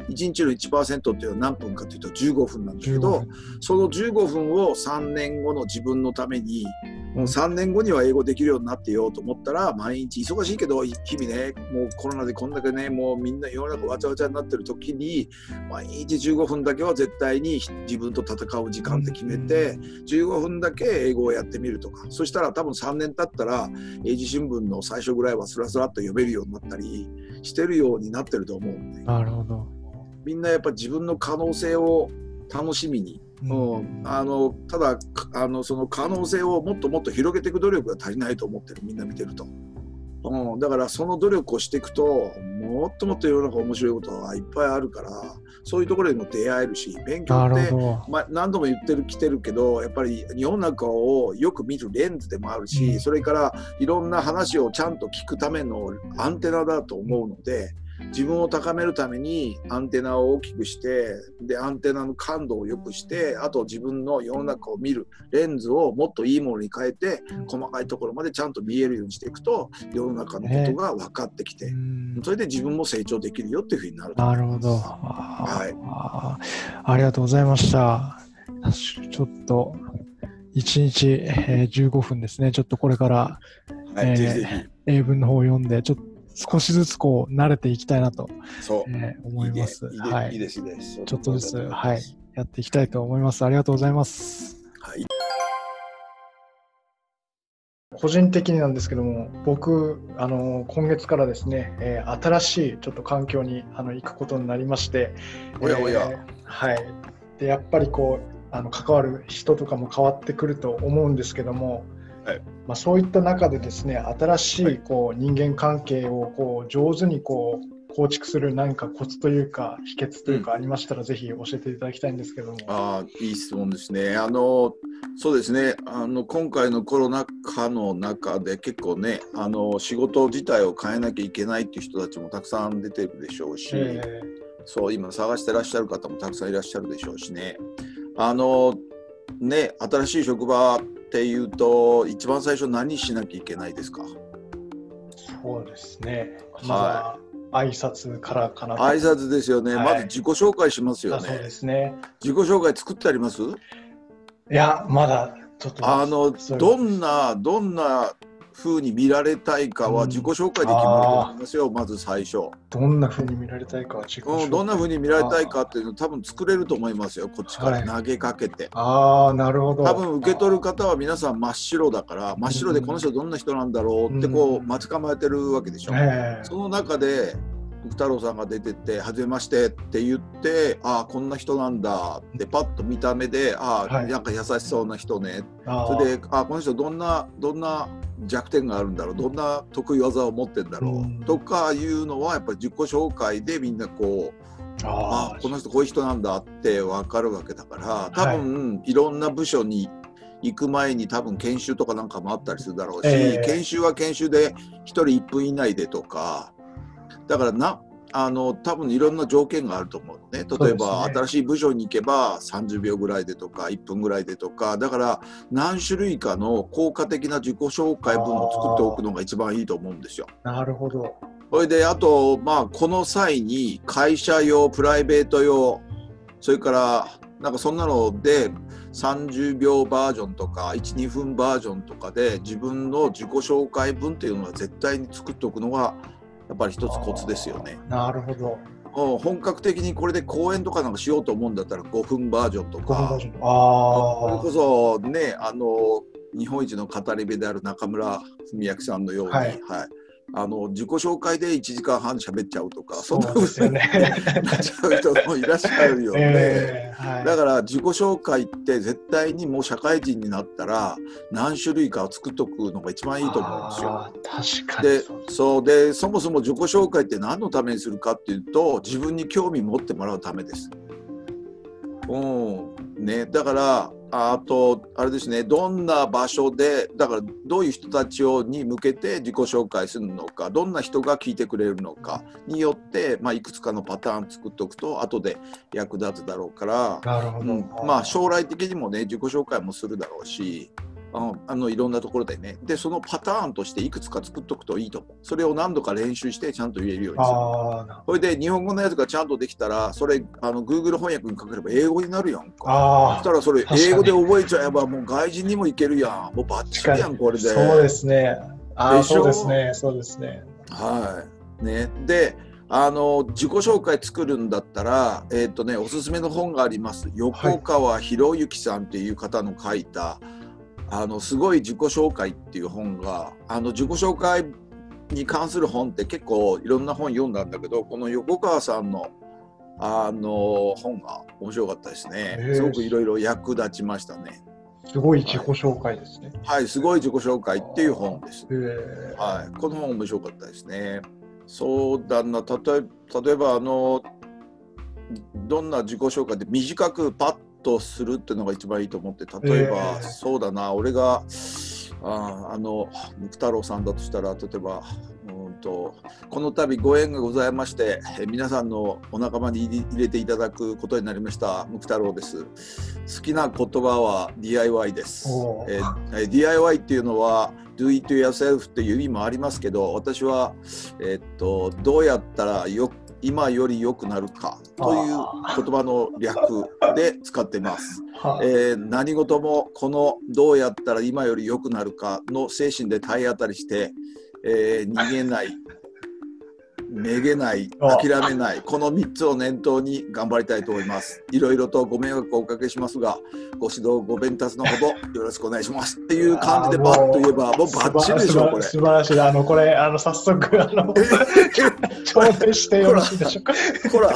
B: 日の1%っていうのは何分かというと15分なんだけどその15分を3年後の自分のためにもう3年後には英語できるようになってようと思ったら毎日忙しいけど日々ねもうコロナでこんだけねもうみんな世の中わちゃわちゃになってる時に毎日15分だけは絶対に自分と戦う時間って決めて15分だけ英語をやってみるとか。そしたら多分3年経ったら英字新聞の最初ぐらいはスラスラっと読めるようになったりしてるようになってると思う、
A: ね、なるほど。
B: みんなやっぱ自分の可能性を楽しみに。うん、あのただあのその可能性をもっともっと広げていく努力が足りないと思ってる。みんな見てると、うん、だからその努力をしていくともっともっと世の中面白いことがいっぱいあるからそういうところにも出会えるし勉強って、まあ、何度も言ってる来てるけどやっぱり世の中をよく見るレンズでもあるし、うん、それからいろんな話をちゃんと聞くためのアンテナだと思うので。自分を高めるためにアンテナを大きくしてでアンテナの感度を良くしてあと自分の世の中を見るレンズをもっといいものに変えて細かいところまでちゃんと見えるようにしていくと世の中のことが分かってきて、それで自分も成長できるよっていうふうになる
A: なるほど、はい、あありがとうございました。ちょっと1日、えー、15分ですね。ちょっとこれから、はいえー、英文の方を読んでちょっと少しずつこう慣れていきたいなと、えー、思います。
B: はい、いいですね。
A: ちょっとずつ、はい、やっていきたいと思います。ありがとうございます。はい。個人的になんですけども、僕、あの今月からですね、えー、新しいちょっと環境にあの行くことになりまして、
B: おやおや、えー、
A: はい。で、やっぱりこう、あの関わる人とかも変わってくると思うんですけども、はい、まあ、そういった中でですね新しいこう人間関係をこう上手にこう構築する何かコツというか秘訣というかありましたら、ぜひ教えていただきたいんですけども。
B: あいい質問ですね。あのそうですねあの今回のコロナ禍の中で結構ねあの仕事自体を変えなきゃいけないっていう人たちもたくさん出てるでしょうし。えーそう今探してらっしゃる方もたくさんいらっしゃるでしょうしねあのね新しい職場っていうと一番最初何しなきゃいけないですか？
A: そうですね、はい、挨拶からかな
B: 挨拶ですよね、はい、まず自己紹介しますよね。
A: そうですね。
B: 自己紹介作ってあります？い
A: やまだちょっと。
B: あのどんなどんな風に見られたいかは自己紹介で決まると思いますよ、うん、まず最初。
A: どんな風に見られたいかは自己紹介、
B: うん、どんな風に見られたいかっていうの多分作れると思いますよ、こっちから。投げかけて。はい、
A: ああ、なるほど。
B: 多分受け取る方は皆さん真っ白だから、真っ白でこの人どんな人なんだろうってこう待ち構えてるわけでしょ。うん、その中で太郎さんが出てって「はじめまして」って言って「ああこんな人なんだ」ってパッと見た目で「ああ、はい、なんか優しそうな人ね」それで「ああこの人どんなどんな弱点があるんだろう。どんな得意技を持ってんだろう」うん、とかいうのはやっぱり自己紹介でみんなこう。ああこの人こういう人なんだって分かるわけだから多分、はい、いろんな部署に行く前に多分研修とかなんかもあったりするだろうし、えー、研修は研修で1人1分以内でとか。だからなあの多分いろんな条件があると思うのね。例えば、ね、新しい部署に行けば30秒ぐらいでとか1分ぐらいでとかだから何種類かの効果的な自己紹介文を作っておくのが一番いいと思うんですよ。
A: なるほど。
B: それであと、まあ、この際に会社用プライベート用それからなんかそんなので30秒バージョンとか12分バージョンとかで自分の自己紹介文っていうのは絶対に作っておくのがやっぱり一つコツですよね。
A: なるほど。
B: 本格的にこれで講演とかなんかしようと思うんだったら5分バージョンとか。
A: あそれ
B: こそねあの日本一の語り部である中村文明さんのように、はい、はいあの自己紹介で1時間半喋っちゃうとか
A: そんなふうに、ね、
B: なっちゃう人もいらっしゃるよね、えーはい、だから自己紹介って絶対にもう社会人になったら何種類かを作っとくのが一番いいと思うんですよ。
A: 確かにで
B: そうでそもそも自己紹介って何のためにするかっていうと自分に興味持ってもらうためです。うんね、だからあとあれですねどんな場所でだからどういう人たちをに向けて自己紹介するのかどんな人が聞いてくれるのかによって、まあ、いくつかのパターン作っておくと後で役立つだろうから。
A: なるほど、うん、
B: まあ、将来的にもね自己紹介もするだろうしああのいろんなところでね。でそのパターンとしていくつか作っとくといいと思う。それを何度か練習してちゃんと言えるようにする。それで日本語のやつがちゃんとできたらそれあの Google 翻訳にかければ英語になるやんか。そしたらそれ英語で覚えちゃえばもう外人にもいけるやん。もうバッチリやんこれで。
A: そうですね。あそうですね。そうですね。
B: はい。ね。であの自己紹介作るんだったら、えーとね、おすすめの本があります。横川博之さんっていう方の書いた、はいあのすごい自己紹介っていう本があの自己紹介に関する本って結構いろんな本読んだんだけどこの横川さんのあの本が面白かったですね。すごくいろいろ役立ちましたね。
A: すごい自己紹介ですね。
B: はい、はい、すごい自己紹介っていう本です。はい、この本面白かったですね。そうだな、例え例えばあのどんな自己紹介で短くパッとするっていうのが一番いいと思って例えば、えー、そうだな俺がああの福太郎さんだとしたら例えばうんとこの度ご縁がございましてえ皆さんのお仲間に入れていただくことになりましたムク太郎です。好きな言葉は DIY です。ええ DIY っていうのは Do it yourself っていう意味もありますけど私は、えっと、どうやったらよ今より良くなるかという言葉の略で使ってます。えー、何事もこのどうやったら今より良くなるかの精神で体当たりして、えー、逃げないめげない諦めないこの3つを念頭に頑張りたいと思います。いろいろとご迷惑をおかけしますがご指導ご鞭達のほどよろしくお願いします。っていう感じでバッと言えばもうバッチリでしょこれ。
A: 素晴らしい。あのこれあの早速あの <laughs> 頂戴してよろしいでしょうか？
B: ほらい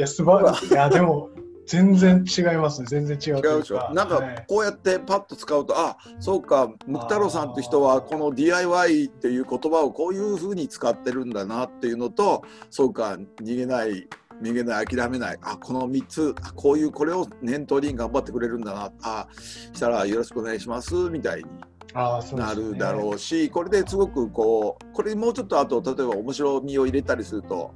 A: や素晴らしい。いやでも全然違いますね。全然違う
B: 違うでしょ？なんかこうやってパッと使うと、はい、あそうかムク太郎さんって人はこの DIY っていう言葉をこういうふうに使ってるんだなっていうのとそうか逃げない逃げない諦めない。あこの3つこういうこれを念頭に頑張ってくれるんだな。あしたらよろしくお願いしますみたいになるだろうし、ね、これですごくこうこれもうちょっとあと例えば面白みを入れたりすると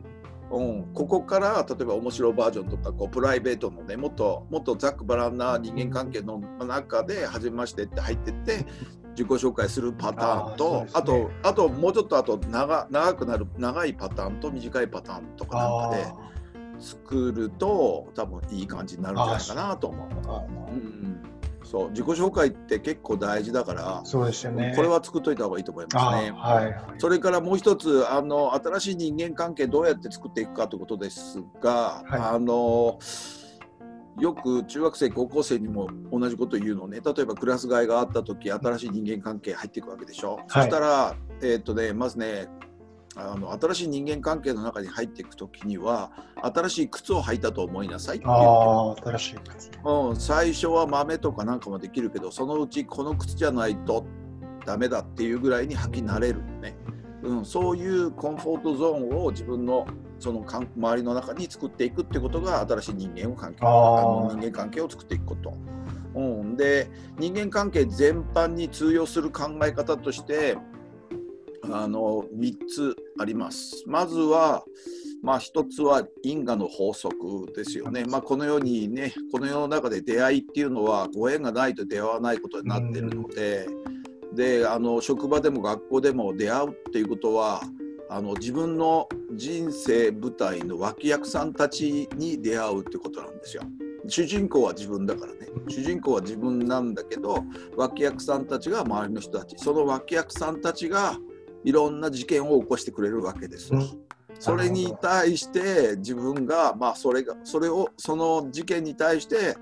B: うん、ここから例えば面白バージョンとかこうプライベートのねもっともっとざっくばらんな人間関係の中で初めましてって入ってって自己紹介するパターンとあ,、とあともうちょっとあと長長くなる長いパターンと短いパターンとかなんかで作ると多分いい感じになるんじゃないかなと思う。うんそう自己紹介って結構大事だから
A: そうですよ、ね、
B: これは作っといた方がいいと思いますね。はい、それからもう一つあの新しい人間関係どうやって作っていくかということですが、はい、あのよく中学生高校生にも同じこと言うのね。例えばクラス替えがあった時新しい人間関係入っていくわけでしょ、はい、そしたら、えー、っとね、まずねあの新しい人間関係の中に入っていく時には新しい靴を履いたと思いなさいって
A: あ新しい靴、
B: うん、最初は豆とかなんかもできるけどそのうちこの靴じゃないとダメだっていうぐらいに履き慣れるね、うん、そういうコンフォートゾーンを自分のその周りの中に作っていくってことが新しい人間を関係あの人間関係を作っていくこと。うん、で人間関係全般に通用する考え方としてあの3つあります。まずは、まあ、1つは因果の法則ですよね。まあ、このようにね、この世の中で出会いっていうのはご縁がないと出会わないことになってるので、であの職場でも学校でも出会うっていうことはあの自分の人生舞台の脇役さんたちに出会うってことなんですよ。主人公は自分だからね主人公は自分なんだけど脇役さんたちが周りの人たちその脇役さんたちがいろんな事件を起こしてくれるわけです。それに対して自分が、まあ、それがそれをその事件に対して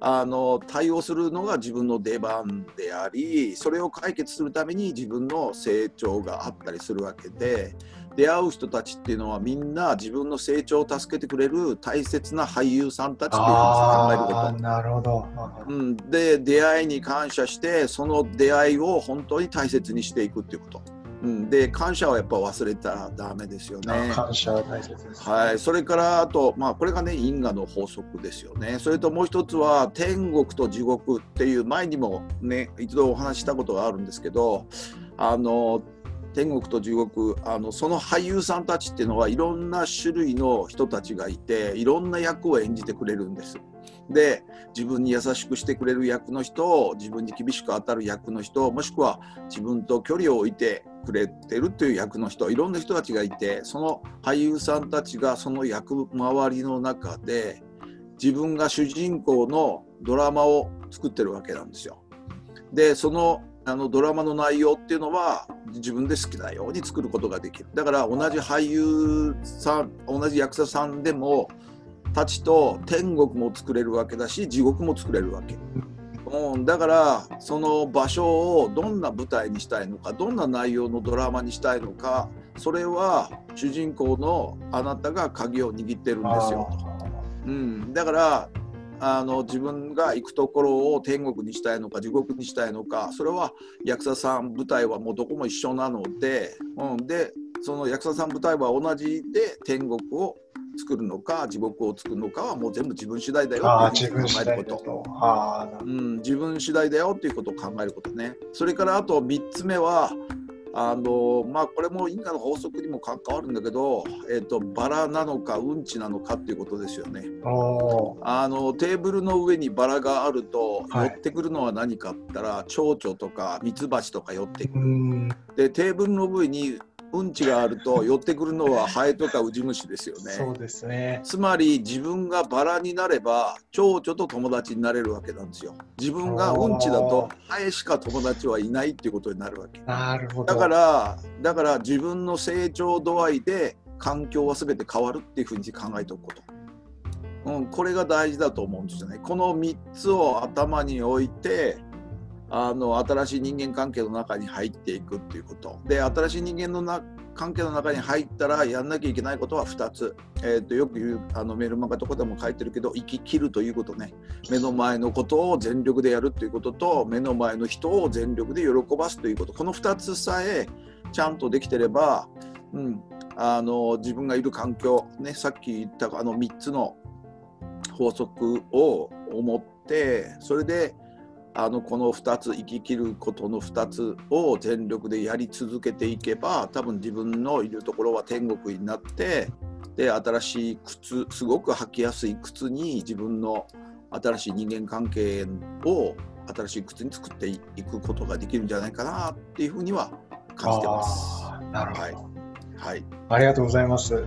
B: あの対応するのが自分の出番でありそれを解決するために自分の成長があったりするわけで出会う人たちっていうのはみんな自分の成長を助けてくれる大切な俳優さんたちっていうふうに考えること。
A: なるほど、
B: うん、で出会いに感謝してその出会いを本当に大切にしていくっていうこと。うん、で感謝はやっぱ忘れたらダメですよね。
A: 感謝は大切です、
B: はい、それからあと、まあ、これがね因果の法則ですよね。それともう一つは天国と地獄っていう前にもね一度お話したことがあるんですけどあの天国と地獄あのその俳優さんたちっていうのはいろんな種類の人たちがいていろんな役を演じてくれるんです。で自分に優しくしてくれる役の人自分に厳しく当たる役の人もしくは自分と距離を置いてくれてるという役の人いろんな人たちがいてその俳優さんたちがその役回りの中で自分が主人公のドラマを作ってるわけなんですよ。でそのあのドラマの内容っていうのは自分で好きなように作ることができるだから同じ俳優さん同じ役者さんでもたちと天国も作れるわけだし地獄も作れるわけ。うん、だからその場所をどんな舞台にしたいのかどんな内容のドラマにしたいのかそれは主人公のあなたが鍵を握ってるんですよと。うん、だからあの自分が行くところを天国にしたいのか地獄にしたいのかそれは役者さん舞台はもうどこも一緒なので、うん、でその役者さん舞台は同じで天国を作るのか地獄を作るのかはもう全部自分次第だよ
A: っていう考えること。
B: うん、自分次第だよっていうことを考えることね。それからあと3つ目はあのまあこれも因果の法則にも関わるんだけど、えーと、バラなのかうんちなのかっていうことですよね。あのテーブルの上にバラがあると、寄ってくるのは何かったら蝶々とかミツバチとか寄ってくる。でテーブルの上にうんちがあると寄ってくるのはハエとかウジ虫ですよね。
A: そうですね。
B: つまり自分がバラになれば蝶々と友達になれるわけなんですよ。自分がうんちだとハエしか友達はいないっていうことになるわけ。
A: なるほど。
B: だからだから自分の成長度合いで環境は全て変わるっていうふうに考えておくこと。うん、これが大事だと思うんですよね。この3つを頭に置いてあの新しい人間関係の中に入っていくっていうこと。で新しい人間のな関係の中に入ったらやんなきゃいけないことは2つ、えーと、よく言うあのメールマガとかでも書いてるけど生き切るということね。目の前のことを全力でやるということと目の前の人を全力で喜ばすということ。この2つさえちゃんとできてれば、うん、あの自分がいる環境、ね、さっき言ったあの3つの法則を思ってそれであのこの2つ生き切ることの2つを全力でやり続けていけば多分自分のいるところは天国になってで新しい靴すごく履きやすい靴に自分の新しい人間関係を新しい靴に作っていくことができるんじゃないかなっていうふうには感じてます。
A: なるほど、はい、はい、ありがとうございます。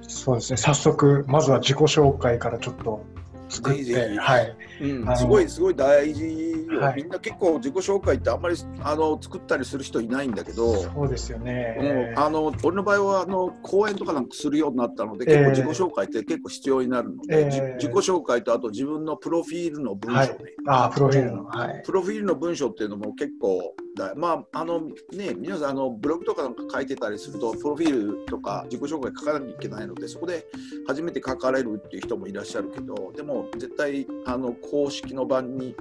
A: そうですね。早速まずは自己紹介からちょっと作って、
B: はい、うん、すごいすごい大事よ、はい、みんな結構自己紹介ってあんまりあの作ったりする人いないんだけど。
A: そうですよね、
B: うん、あの俺の場合はあの講演とかなんかするようになったので結構自己紹介って結構必要になるので、えー、自己紹介とあと自分のプロフィールの文章ね、はい、
A: あプロフィールの、はい、
B: プロフィールの文章っていうのも結構だまああのね皆さんあのブログとかなんか書いてたりするとプロフィールとか自己紹介書かなきゃいけないのでそこで初めて書かれるっていう人もいらっしゃるけどでも絶対あの公式の場に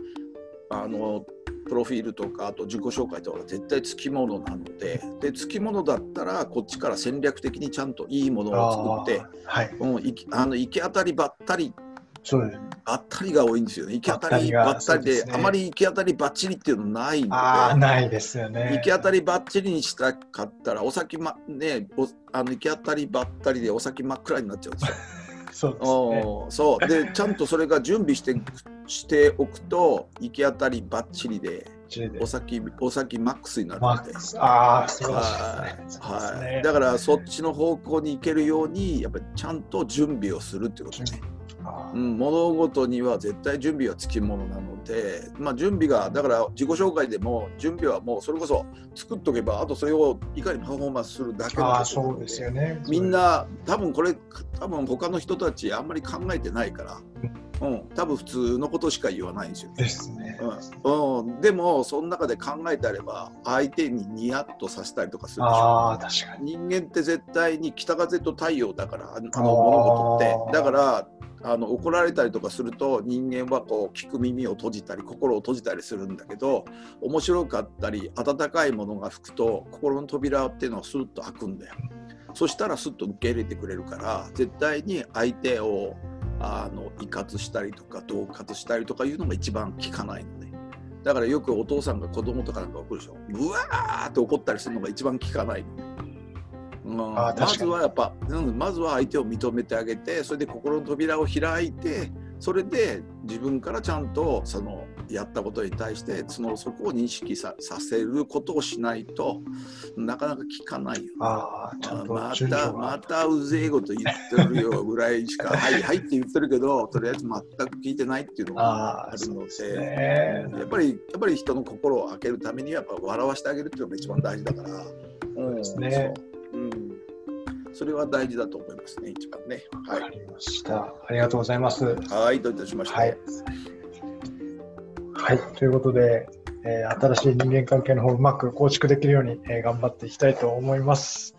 B: あのプロフィールとかあと自己紹介とか絶対つきものなのででつきものだったらこっちから戦略的にちゃんといいものを作って、はい。うん、いあの行き当たりばったりそうですばったりが多いんですよね。行き当たりばったりで、ね、あまり行き当たりばっちりっていうのないので、あ
A: ないですよね。
B: 行き当たりばっちりにしたかったら、お先まねおあの行き当たりばったりでお先真っ暗になっちゃうんですよ。<laughs>
A: そうですね。
B: そうでちゃんとそれが準備してしておくと行き当たりばっちりで。お先お先マックスになるので、
A: ああそうですね、
B: はい、だからそっちの方向に行けるようにやっぱりちゃんと準備をするっていうことね。うん、物事には絶対準備はつきものなので、まあ、準備がだから自己紹介でも準備はもうそれこそ作っとけばあとそれをいかにパフォーマンスするだけの
A: こと。そうですよね。
B: みんな多分これ多分他の人たちあんまり考えてないから。うん、多分普通のことしか言わないんですよ、
A: ね。ですね。
B: うん、うん、でもその中で考えてあれば相手にニヤッとさせたりとかする
A: でしょ。あ確か
B: に。人間って絶対に北風と太陽だからあの物事って。だからあの怒られたりとかすると人間はこう聞く耳を閉じたり心を閉じたりするんだけど面白かったり温かいものが吹くと心の扉っていうのはスッと開くんだよ。そしたらスッと受け入れてくれるから絶対に相手をあの威嚇したりとか恫喝したりとかいうのが一番効かないのね。だからよくお父さんが子供とかなんか怒るでしょ。うわーって怒ったりするのが一番効かないのね。まずはやっぱ、うん、まずは相手を認めてあげてそれで心の扉を開いてそれで自分からちゃんとそのやったことに対してそのそこを認識させることをしないとなかなか聞かないよ、
A: あ
B: またまたうぜえこと言ってるよぐらいしか「<laughs> はいはい」って言ってるけどとりあえず全く聞いてないっていうのがあるので、ね、やっぱりやっぱり人の心を開けるためにはやっぱ笑わせてあげるっていうのが一番大事だから。
A: そうですね。
B: それは大事だと思いますね、一番ね。
A: はい。わかりました。ありがとうございます。
B: はい、どういたしまして。はい。
A: はい、ということで、えー、新しい人間関係の方をうまく構築できるように、えー、頑張っていきたいと思います。